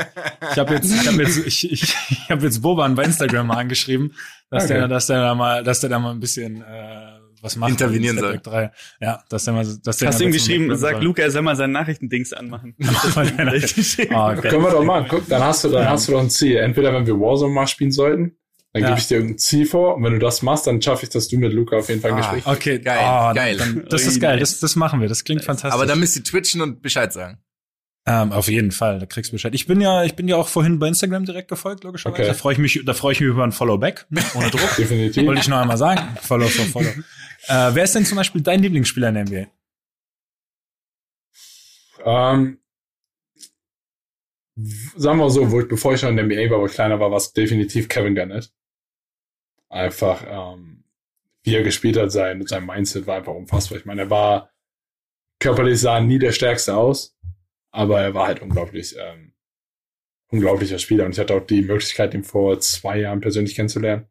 ich habe jetzt, ich habe jetzt, ich, ich, ich habe jetzt Boban bei Instagram mal angeschrieben, dass okay. der, dass der da mal, dass der da mal ein bisschen äh, was macht. Intervenieren soll. 3. Ja, der mal, dass der Hast du ihm geschrieben, sag Luca, er soll mal sein Nachrichtendings anmachen. oh, okay. Können wir doch mal. Guck, dann hast du, dann ja. hast du doch ein Ziel. Entweder wenn wir Warzone mal spielen sollten, dann ja. gebe ich dir irgendein Ziel vor und wenn du das machst, dann schaffe ich, dass du mit Luca auf jeden Fall ein ah, Gespräch Okay, geil, oh, geil. Dann, das ist geil, das, das machen wir, das klingt fantastisch. Aber dann müsst ihr twitchen und Bescheid sagen. Ähm, auf jeden Fall, da kriegst du Bescheid. Ich bin ja, ich bin ja auch vorhin bei Instagram direkt gefolgt, logischerweise. Okay. Da freue ich mich, da freue ich mich über ein Followback, ne, ohne Druck. Definitiv. Wollte ich noch einmal sagen. Follow for Follow. Äh, wer ist denn zum Beispiel dein Lieblingsspieler in der NBA? Ähm, sagen wir so, wo ich, bevor ich noch in der NBA war, wo ich kleiner war, war es definitiv Kevin Garnett. Einfach, ähm, wie er gespielt hat, sein, sein Mindset war einfach unfassbar. Ich meine, er war körperlich sah nie der Stärkste aus aber er war halt unglaublich, ähm, unglaublicher Spieler. Und ich hatte auch die Möglichkeit, ihn vor zwei Jahren persönlich kennenzulernen.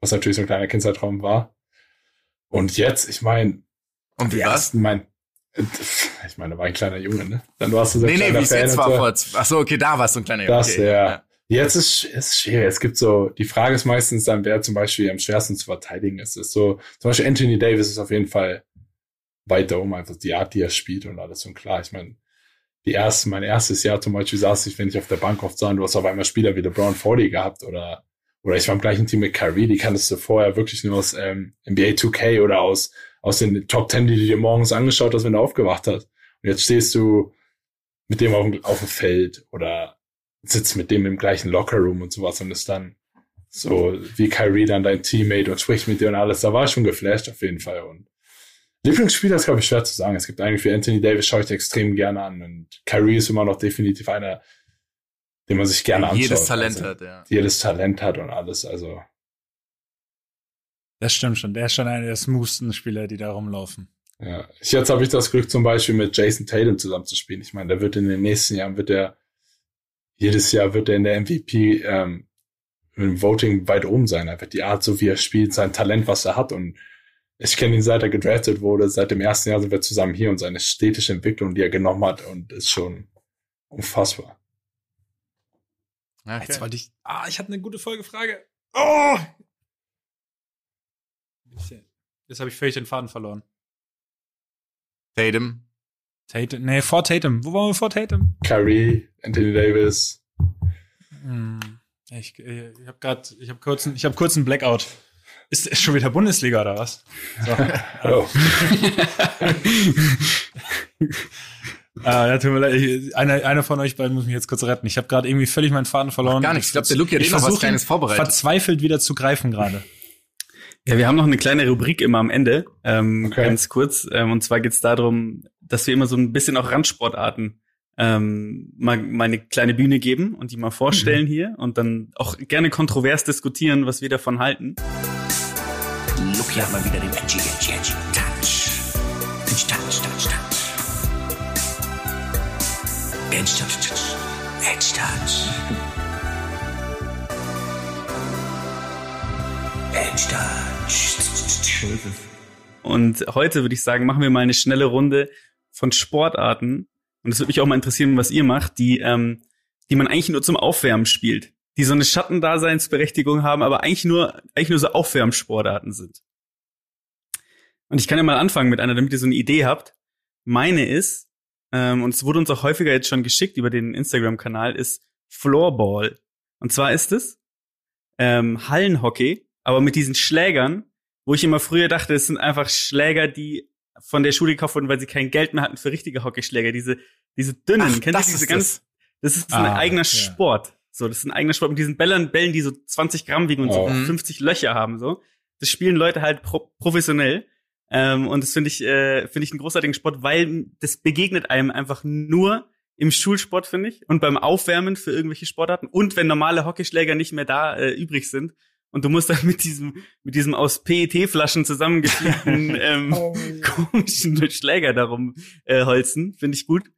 Was natürlich so ein kleiner Kindzeitraum war. Und jetzt, ich meine, und wie war's? Mein, ich meine, war ein kleiner Junge, ne? Dann warst du so ein nee, nee, wie Fan jetzt war vor, ach so, okay, da warst du ein kleiner Junge. Das, okay, ja. ja. Jetzt ist es schwierig. Es gibt so, die Frage ist meistens dann, wer zum Beispiel am schwersten zu verteidigen ist. ist so, zum Beispiel Anthony Davis ist auf jeden Fall weiter um, einfach die Art, die er spielt und alles. Und klar, ich meine, die ersten, mein erstes Jahr zum Beispiel saß ich, wenn ich auf der Bank oft sah, du hast auf einmal Spieler wie LeBron 40 gehabt oder, oder ich war im gleichen Team mit Kyrie, die kanntest du vorher wirklich nur aus ähm, NBA 2K oder aus, aus den Top 10, die du dir morgens angeschaut hast, wenn du aufgewacht hast. Und jetzt stehst du mit dem auf dem, auf dem Feld oder sitzt mit dem im gleichen Lockerroom und sowas und ist dann so wie Kyrie dann dein Teammate und spricht mit dir und alles. Da war ich schon geflasht auf jeden Fall und Lieblingsspieler ist, glaube ich, schwer zu sagen. Es gibt eigentlich für Anthony Davis schaue ich extrem gerne an und Kyrie ist immer noch definitiv einer, den man sich gerne anschaut. Jedes Talent also, hat, ja. Jedes Talent hat und alles, also. Das stimmt schon. Der ist schon einer der smoothsten Spieler, die da rumlaufen. Ja, jetzt habe ich das Glück zum Beispiel mit Jason Tatum zusammen zu spielen. Ich meine, der wird in den nächsten Jahren wird er jedes Jahr wird er in der MVP ähm, im Voting weit oben sein. Er wird die Art, so wie er spielt, sein Talent, was er hat und ich kenne ihn seit er gedraftet wurde. Seit dem ersten Jahr sind wir zusammen hier und seine städtische Entwicklung, die er genommen hat, und ist schon unfassbar. Okay. Jetzt wollte ich. Ah, ich hatte eine gute Folgefrage. Oh! Jetzt habe ich völlig den Faden verloren. Tatum. Tatum. Nee, vor Tatum. Wo waren wir vor Tatum? Curry, Anthony Davis. Hm. Ich, ich habe gerade, ich habe kurz, ich habe kurz einen Blackout. Ist, ist schon wieder Bundesliga oder was? So. oh. Ah, ja, tut mir leid. Einer, einer von euch beiden muss mich jetzt kurz retten. Ich habe gerade irgendwie völlig meinen Faden verloren. Ach, gar nicht. Ich glaube, der Luke hat eh noch was Kleines vorbereitet. Verzweifelt wieder zu greifen gerade. Ja, wir haben noch eine kleine Rubrik immer am Ende, ähm, okay. ganz kurz. Ähm, und zwar geht's darum, dass wir immer so ein bisschen auch Randsportarten ähm, mal, mal eine kleine Bühne geben und die mal vorstellen mhm. hier und dann auch gerne kontrovers diskutieren, was wir davon halten. Look hier mal wieder den Edgy, Edgy, Edgy Touch. Touch, Touch, Touch. Edgy Touch, Touch. Edgy Touch. Edgy Touch. Und heute würde ich sagen, machen wir mal eine schnelle Runde von Sportarten. Und es würde mich auch mal interessieren, was ihr macht, die, ähm, die man eigentlich nur zum Aufwärmen spielt die so eine Schattendaseinsberechtigung haben, aber eigentlich nur, eigentlich nur so Aufwärmsportarten sind. Und ich kann ja mal anfangen mit einer, damit ihr so eine Idee habt. Meine ist, ähm, und es wurde uns auch häufiger jetzt schon geschickt über den Instagram-Kanal, ist Floorball. Und zwar ist es ähm, Hallenhockey, aber mit diesen Schlägern, wo ich immer früher dachte, es sind einfach Schläger, die von der Schule gekauft wurden, weil sie kein Geld mehr hatten für richtige Hockeyschläger. Diese, diese dünnen, Ach, kennt ihr diese ganz, das ist so ein ah, eigener ja. Sport. So, das ist ein eigener Sport mit diesen Bällen, Bällen, die so 20 Gramm wiegen und oh. so 50 mhm. Löcher haben, so. Das spielen Leute halt pro professionell. Ähm, und das finde ich, äh, finde ich einen großartigen Sport, weil das begegnet einem einfach nur im Schulsport, finde ich, und beim Aufwärmen für irgendwelche Sportarten und wenn normale Hockeyschläger nicht mehr da äh, übrig sind. Und du musst dann mit diesem, mit diesem aus PET-Flaschen zusammengefügten ähm, oh. komischen Schläger darum äh, holzen. Finde ich gut.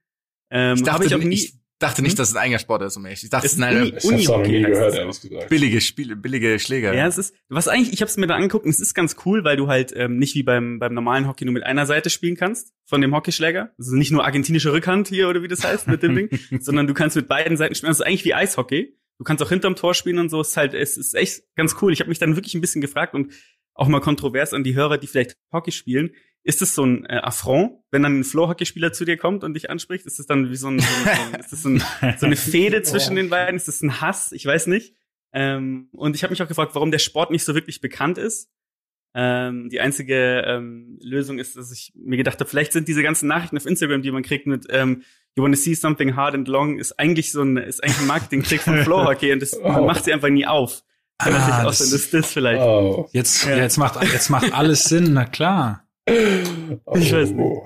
Ähm, ich dachte, ich auch nie, ich dachte nicht, hm? dass es ein eigener Sport ist, um ehrlich. Ich dachte, es ist eine Uni, Uni gehört, ehrlich gesagt. Billige Spiele, billige Schläger. Ja, es ist, was eigentlich, ich habe es mir da angeguckt und es ist ganz cool, weil du halt ähm, nicht wie beim, beim normalen Hockey nur mit einer Seite spielen kannst von dem Hockeyschläger. Also nicht nur argentinische Rückhand hier oder wie das heißt mit dem Ding, sondern du kannst mit beiden Seiten spielen. Also eigentlich wie Eishockey. Du kannst auch hinterm Tor spielen und so. Es ist halt, es ist echt ganz cool. Ich habe mich dann wirklich ein bisschen gefragt und auch mal kontrovers an die Hörer, die vielleicht Hockey spielen. Ist es so ein äh, Affront, wenn dann ein Flow-Hockeyspieler zu dir kommt und dich anspricht? Ist es dann wie so, ein, so, ein, ist das so, ein, so eine Fehde zwischen den beiden? Ist das ein Hass? Ich weiß nicht. Ähm, und ich habe mich auch gefragt, warum der Sport nicht so wirklich bekannt ist. Ähm, die einzige ähm, Lösung ist, dass ich mir gedacht habe, vielleicht sind diese ganzen Nachrichten auf Instagram, die man kriegt mit ähm, You wanna see something hard and long, ist eigentlich so ein, ist eigentlich ein Marketing-Trick von Flow Hockey und das, man macht sie einfach nie auf. Kann ah, sein, dass das vielleicht. Oh. Jetzt, ja. jetzt macht, jetzt macht alles Sinn, na klar. Ich weiß nicht. Oh.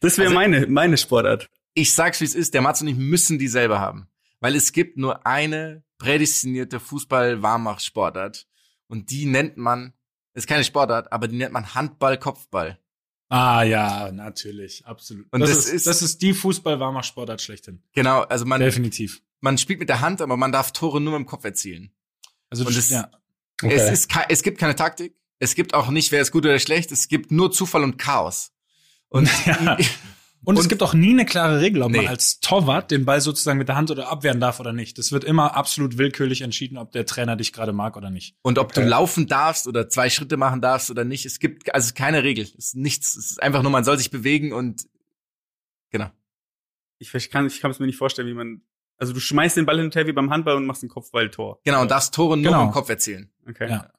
Das wäre also, meine, meine Sportart. Ich sag's, wie es ist. Der Mats und ich müssen die selber haben. Weil es gibt nur eine prädestinierte Fußball-Warmach-Sportart. Und die nennt man, ist keine Sportart, aber die nennt man Handball-Kopfball. Ah ja, natürlich, absolut. Und das, das ist, ist, das ist die Fußball-Warmach-Sportart schlechthin. Genau, also man definitiv. Man spielt mit der Hand, aber man darf Tore nur mit dem Kopf erzielen. Also und es, ja. Okay. es ist es gibt keine Taktik. Es gibt auch nicht, wer ist gut oder schlecht. Es gibt nur Zufall und Chaos. Und, ja. und, und es gibt auch nie eine klare Regel, ob nee. man als Torwart den Ball sozusagen mit der Hand oder abwehren darf oder nicht. Das wird immer absolut willkürlich entschieden, ob der Trainer dich gerade mag oder nicht. Und ob okay. du laufen darfst oder zwei Schritte machen darfst oder nicht. Es gibt also keine Regel. Es ist nichts. Es ist einfach nur, man soll sich bewegen und genau. Ich kann, ich kann es mir nicht vorstellen, wie man also du schmeißt den Ball hinterher wie beim Handball und machst ein Kopfballtor. Genau, und darfst Tore nur genau. im Kopf erzielen. Okay. Ja.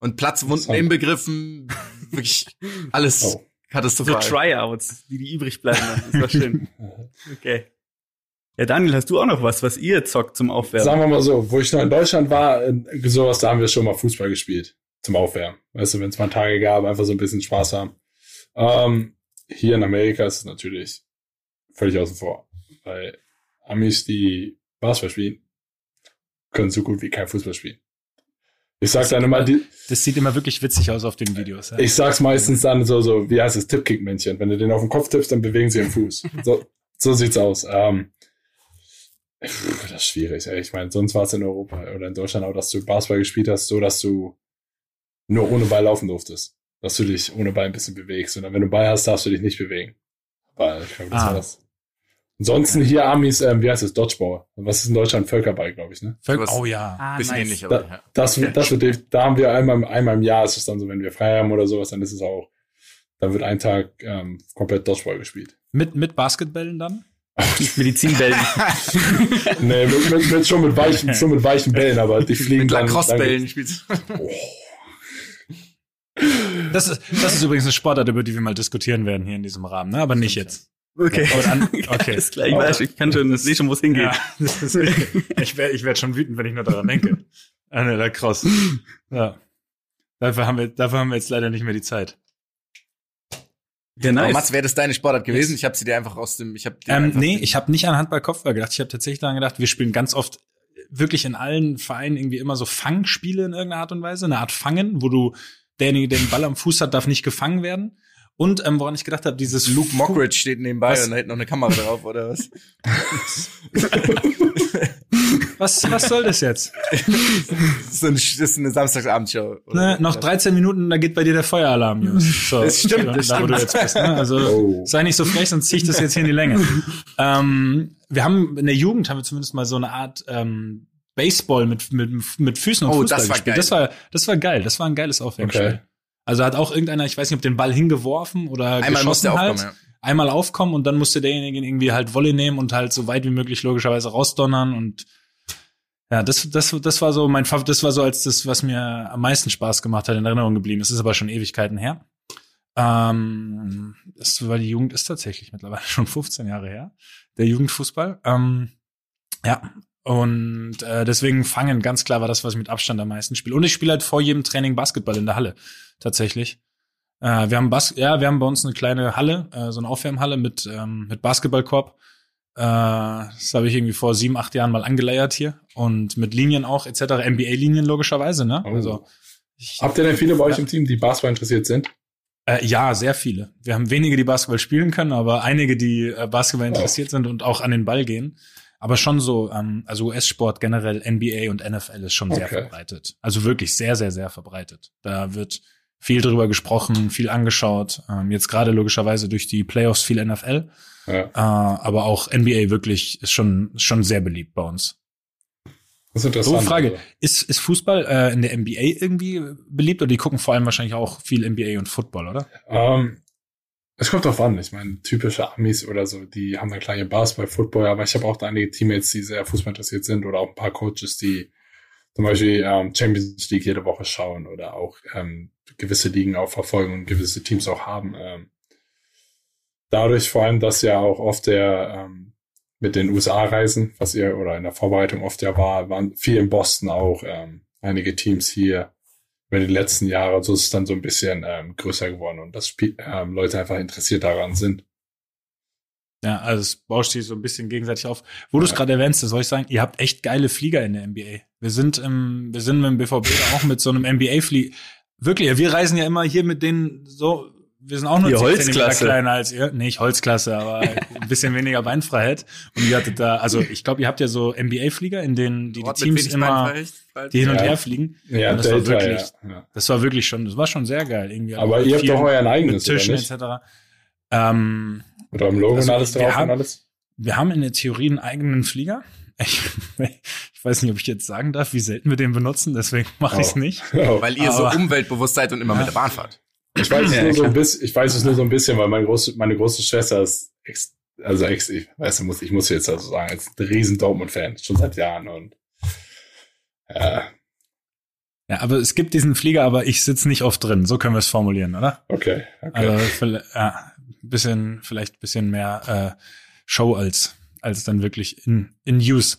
Und Platzwunden inbegriffen, wirklich alles oh. katastrophal. So Tryouts, die, die übrig bleiben. Das war schön. Okay. Ja, Daniel, hast du auch noch was, was ihr zockt zum Aufwärmen? Sagen wir mal so, wo ich noch in Deutschland war, sowas, da haben wir schon mal Fußball gespielt. Zum Aufwärmen. Weißt du, wenn es mal Tage gab, einfach so ein bisschen Spaß haben. Ähm, hier in Amerika ist es natürlich völlig außen vor. Weil Amis, die Basketball spielen, können so gut wie kein Fußball spielen. Ich sag dann immer, die, das sieht immer wirklich witzig aus auf den Videos. Ja. Ich sag's meistens dann so, so, wie heißt es, Tippkick-Männchen. Wenn du den auf den Kopf tippst, dann bewegen sie den Fuß. so, so sieht's aus. Ähm, das ist schwierig. Ey. Ich meine, sonst war es in Europa oder in Deutschland auch, dass du Basketball gespielt hast, so dass du nur ohne Ball laufen durftest. Dass du dich ohne Ball ein bisschen bewegst. Und dann, wenn du Ball hast, darfst du dich nicht bewegen. Weil ich glaube, das ah. war das. Ansonsten hier Amis, ähm, wie heißt es, Dodgeball. Was ist in Deutschland? Völkerball, glaube ich, ne? Völker oh ja. Ah, bisschen nice. ähnlich, aber da, ja. Das, das wird, da haben wir einmal, einmal im Jahr ist es dann so, wenn wir frei haben oder sowas, dann ist es auch, dann wird ein Tag ähm, komplett Dodgeball gespielt. Mit, mit Basketballen dann? Medizinbällen. nee, mit, mit, mit, schon mit weichen, schon mit weichen Bällen, aber die fliegen mit dann. Lacrosse-Bällen spielst oh. Das ist, das ist übrigens eine Sportart, über die wir mal diskutieren werden hier in diesem Rahmen, ne? aber nicht jetzt. Okay. Ja, dann, okay. Alles klar, ich weiß, ich kann schon, ich sehe schon, wo es hingeht. Ja, ich werde ich werd schon wütend, wenn ich nur daran denke. Ah, ne, der Cross. Ja. Dafür haben wir, dafür haben wir jetzt leider nicht mehr die Zeit. Ja, nice. Mats, wäre das deine Sportart gewesen? Ich habe sie dir einfach aus dem, ich habe ähm, Nee, ich habe nicht an Handball-Kopfball gedacht. Ich habe tatsächlich daran gedacht, wir spielen ganz oft wirklich in allen Vereinen irgendwie immer so Fangspiele in irgendeiner Art und Weise, eine Art Fangen, wo du derjenige, der den Ball am Fuß hat, darf nicht gefangen werden. Und ähm, woran ich gedacht habe, dieses Luke Mockridge steht nebenbei was? und da hält noch eine Kamera drauf, oder was? was, was soll das jetzt? so ein, das ist eine Samstagsabendshow. Ne, noch 13 Minuten, da geht bei dir der Feueralarm, Jungs. So, das stimmt, das da, stimmt. wo du jetzt bist. Ne? Also oh. sei nicht so frech, sonst zieh ich das jetzt hier in die Länge. ähm, wir haben in der Jugend haben wir zumindest mal so eine Art ähm, Baseball mit, mit, mit Füßen und oh, Fußball das war gespielt. Geil. Das war, das war geil. Das war ein geiles Aufwärmspiel. Okay. Also hat auch irgendeiner, ich weiß nicht, ob den Ball hingeworfen oder Einmal geschossen halt. Aufkommen, ja. Einmal aufkommen und dann musste derjenige irgendwie halt Volley nehmen und halt so weit wie möglich logischerweise rausdonnern und ja, das, das, das war so mein Favorit, das war so als das, was mir am meisten Spaß gemacht hat, in Erinnerung geblieben. Es ist aber schon Ewigkeiten her. Ähm, das, weil die Jugend ist tatsächlich mittlerweile schon 15 Jahre her, der Jugendfußball. Ähm, ja, Und äh, deswegen fangen ganz klar war das, was ich mit Abstand am meisten spiele. Und ich spiele halt vor jedem Training Basketball in der Halle, tatsächlich. Äh, wir haben Bas ja, wir haben bei uns eine kleine Halle, äh, so eine Aufwärmhalle mit ähm, mit Basketballkorb. Äh, das habe ich irgendwie vor sieben, acht Jahren mal angeleiert hier und mit Linien auch etc. NBA-Linien logischerweise, ne? Oh. Also ich, habt ihr denn viele bei euch im Team, die Basketball interessiert sind? Äh, ja, sehr viele. Wir haben wenige, die Basketball spielen können, aber einige, die äh, Basketball interessiert oh. sind und auch an den Ball gehen. Aber schon so, ähm, also US-Sport generell, NBA und NFL ist schon okay. sehr verbreitet. Also wirklich sehr, sehr, sehr verbreitet. Da wird viel drüber gesprochen, viel angeschaut. Ähm, jetzt gerade logischerweise durch die Playoffs viel NFL. Ja. Äh, aber auch NBA wirklich ist schon, schon sehr beliebt bei uns. Das ist interessant. So, Frage. Also. Ist, ist Fußball äh, in der NBA irgendwie beliebt oder die gucken vor allem wahrscheinlich auch viel NBA und Football, oder? Ähm, es kommt drauf an. Ich meine, typische Amis oder so, die haben dann kleine Basketball, Football, aber ich habe auch einige Teammates, die sehr Fußball interessiert sind oder auch ein paar Coaches, die zum Beispiel ähm, Champions League jede Woche schauen oder auch ähm, gewisse Ligen auch verfolgen und gewisse Teams auch haben. Ähm, dadurch vor allem, dass ja auch oft der ähm, mit den USA reisen, was ihr oder in der Vorbereitung oft ja war, waren viel in Boston auch ähm, einige Teams hier über die letzten Jahre. So ist es dann so ein bisschen ähm, größer geworden und dass ähm, Leute einfach interessiert daran sind. Ja, also es bauscht sich so ein bisschen gegenseitig auf. Wo du es gerade erwähnst, das soll ich sagen, ihr habt echt geile Flieger in der NBA. Wir sind im, wir sind mit dem BVB auch mit so einem NBA-Flieger. Wirklich, wir reisen ja immer hier mit denen so wir sind auch nur 10 Holzklasse. kleiner als ihr. Nee, nicht Holzklasse, aber ein bisschen weniger Beinfreiheit. Und ihr hattet da, also ich glaube, ihr habt ja so NBA-Flieger, in denen die, die Teams immer die hin und ja. her fliegen. Ja, und das Delta, war wirklich, ja. das war wirklich schon, das war schon sehr geil irgendwie. Aber ihr habt doch euren eigenes, mit Tischen oder etc. Ähm, Oder im Logo also und alles drauf haben, und alles? Wir haben in der Theorie einen eigenen Flieger. Ich, ich weiß nicht, ob ich jetzt sagen darf, wie selten wir den benutzen, deswegen mache oh. ich es nicht. Oh. Weil ihr aber, so umweltbewusst seid und immer mit der Bahn fahrt. Ich weiß es nur so ein bisschen, ich weiß es nur so ein bisschen, weil meine große, meine große Schwester ist ex, also ex, ich weiß, ich muss, ich muss jetzt also sagen, ist ein riesen Dortmund-Fan, schon seit Jahren und, ja. Ja, aber es gibt diesen Flieger, aber ich sitze nicht oft drin. So können wir es formulieren, oder? Okay. okay. Also, ja, bisschen, vielleicht bisschen mehr äh, Show als, als dann wirklich in, in Use.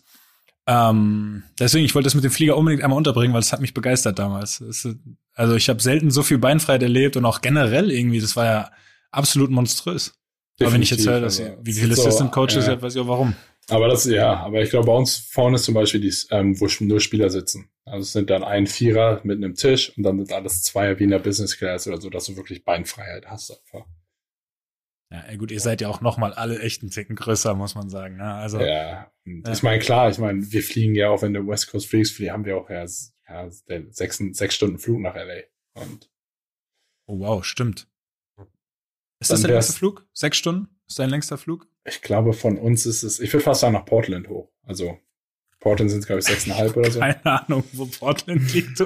Ähm, deswegen, ich wollte das mit dem Flieger unbedingt einmal unterbringen, weil es hat mich begeistert damals. Es, also ich habe selten so viel Beinfreiheit erlebt und auch generell irgendwie, das war ja absolut monströs. Definitiv, aber wenn ich jetzt höre, dass also, wie viele Assistant Coaches ja. weiß ich auch warum. Aber das, ja, aber ich glaube, bei uns vorne ist zum Beispiel die, ähm, wo nur Spieler sitzen. Also es sind dann ein Vierer mit einem Tisch und dann sind alles Zweier wie in der Business Class oder so, dass du wirklich Beinfreiheit hast einfach. Ja, gut, ihr seid ja auch noch mal alle echten Ticken größer, muss man sagen. Ne? Also, ja, ja. ich meine, klar, ich meine, wir fliegen ja auch, wenn der West Coast Freaks fliegen, haben wir auch ja, ja sechs, sechs Stunden Flug nach LA. Und oh wow, stimmt. Ist das der längste Flug? Sechs Stunden? Ist dein längster Flug? Ich glaube, von uns ist es, ich würde fast sagen, nach Portland hoch. Also Portland sind es, glaube ich, sechseinhalb oder so. Keine Ahnung, wo Portland liegt.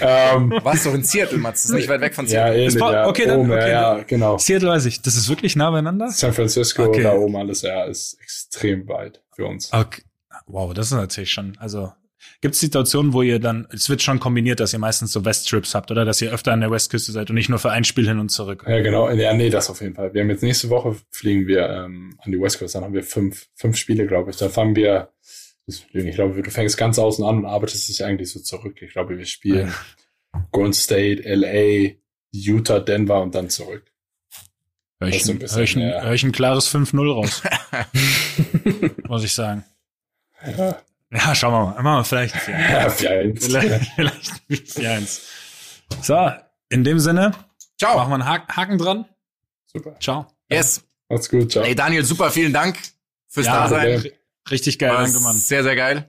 Ähm, Warst doch in Seattle, Mats. Das ist nicht weit weg von Seattle. Ja, ähnlich, ja. Okay, dann, oben, okay, ja, genau. Seattle weiß ich. Das ist wirklich nah beieinander? San Francisco okay. da oben alles, ja, ist extrem weit für uns. Okay. Wow, das ist natürlich schon, also Gibt es Situationen, wo ihr dann, es wird schon kombiniert, dass ihr meistens so West-Trips habt, oder dass ihr öfter an der Westküste seid und nicht nur für ein Spiel hin und zurück? Ja, genau. Ja, nee, das auf jeden Fall. Wir haben jetzt nächste Woche fliegen wir ähm, an die West Coast, dann haben wir fünf, fünf Spiele, glaube ich. Da fangen wir, ich glaube, du fängst ganz außen an und arbeitest dich eigentlich so zurück. Ich glaube, wir spielen ja. Golden State, LA, Utah, Denver und dann zurück. Hör ich, ein, hör, ich ein, hör ich ein klares 5-0 raus. Muss ich sagen. Ja. Ja, schauen wir mal. Machen wir vielleicht ein 4-1. vielleicht, vielleicht ein 4-1. So, in dem Sinne. Ciao. Machen wir einen Haken, Haken dran. Super. Ciao. Yes. Macht's gut. Ciao. Ey, Daniel, super. Vielen Dank fürs ja, Dasein. Richtig geil. Danke, Mann. Sehr, sehr geil.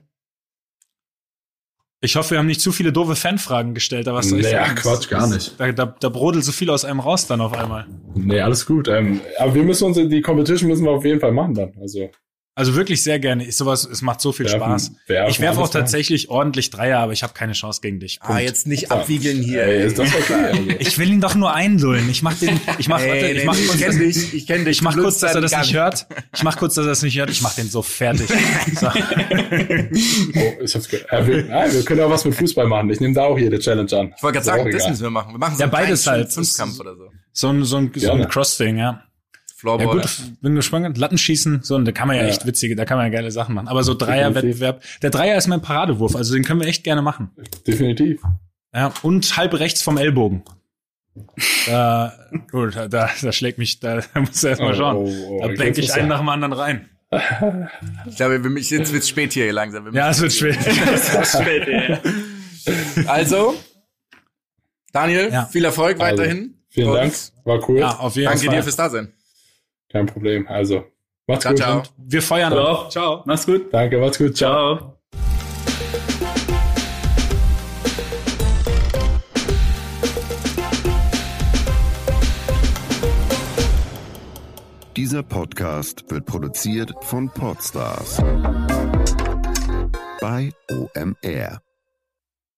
Ich hoffe, wir haben nicht zu viele doofe Fanfragen gestellt, aber was soll ich nee, sagen? Quatsch, gar nicht. Da, da, da brodelt so viel aus einem raus dann auf einmal. Nee, alles gut. Ähm, aber wir müssen uns, die Competition müssen wir auf jeden Fall machen dann. Also. Also wirklich sehr gerne. Ist sowas, es macht so viel werfen, Spaß. Werfen, ich werfe auch tatsächlich machen. ordentlich Dreier, aber ich habe keine Chance gegen dich. Ah, Punkt. Ah, jetzt nicht abwiegeln hier. Ey, ist das okay? ich will ihn doch nur einlullen. Ich mach den, ich mach, warte, ich mach, ich kenn dich, ich kenn dich. Ich mach kurz, dass er das nicht hört. Ich mach kurz, dass er das nicht hört. Ich mach den so fertig. So. oh, ich hab's gehört. Ja, wir, ja, wir können auch was mit Fußball machen. Ich nehme da auch jede Challenge an. Ich wollte gerade sagen, das müssen wir machen. Wir machen so ja, beides halt. Fünfkampf oder so. So ein, so ein, so ein Cross-Ding, ja. Floorball. Ja, gut, bin gespannt. Lattenschießen, so, und da kann man ja, ja, echt witzige, da kann man ja geile Sachen machen. Aber so Dreier-Wettbewerb, der Dreier ist mein Paradewurf, also den können wir echt gerne machen. Definitiv. Ja, und halb rechts vom Ellbogen. Da, gut, da, da schlägt mich, da, da muss er erstmal schauen. Oh, oh, oh, da denke ich einen nach dem anderen rein. Ich glaube, jetzt wird's spät hier langsam. Ja, es wird spät. es wird spät, ja. Also, Daniel, ja. viel Erfolg also, weiterhin. Vielen Und Dank, war cool. Ja, auf jeden Danke Fall. dir fürs Dasein. Kein Problem. Also, macht's ciao, gut. Ciao. Wir feiern auch. Ciao. Mach's gut. Danke, macht's gut. ciao. ciao. Dieser Podcast wird produziert von Podstars bei OMR.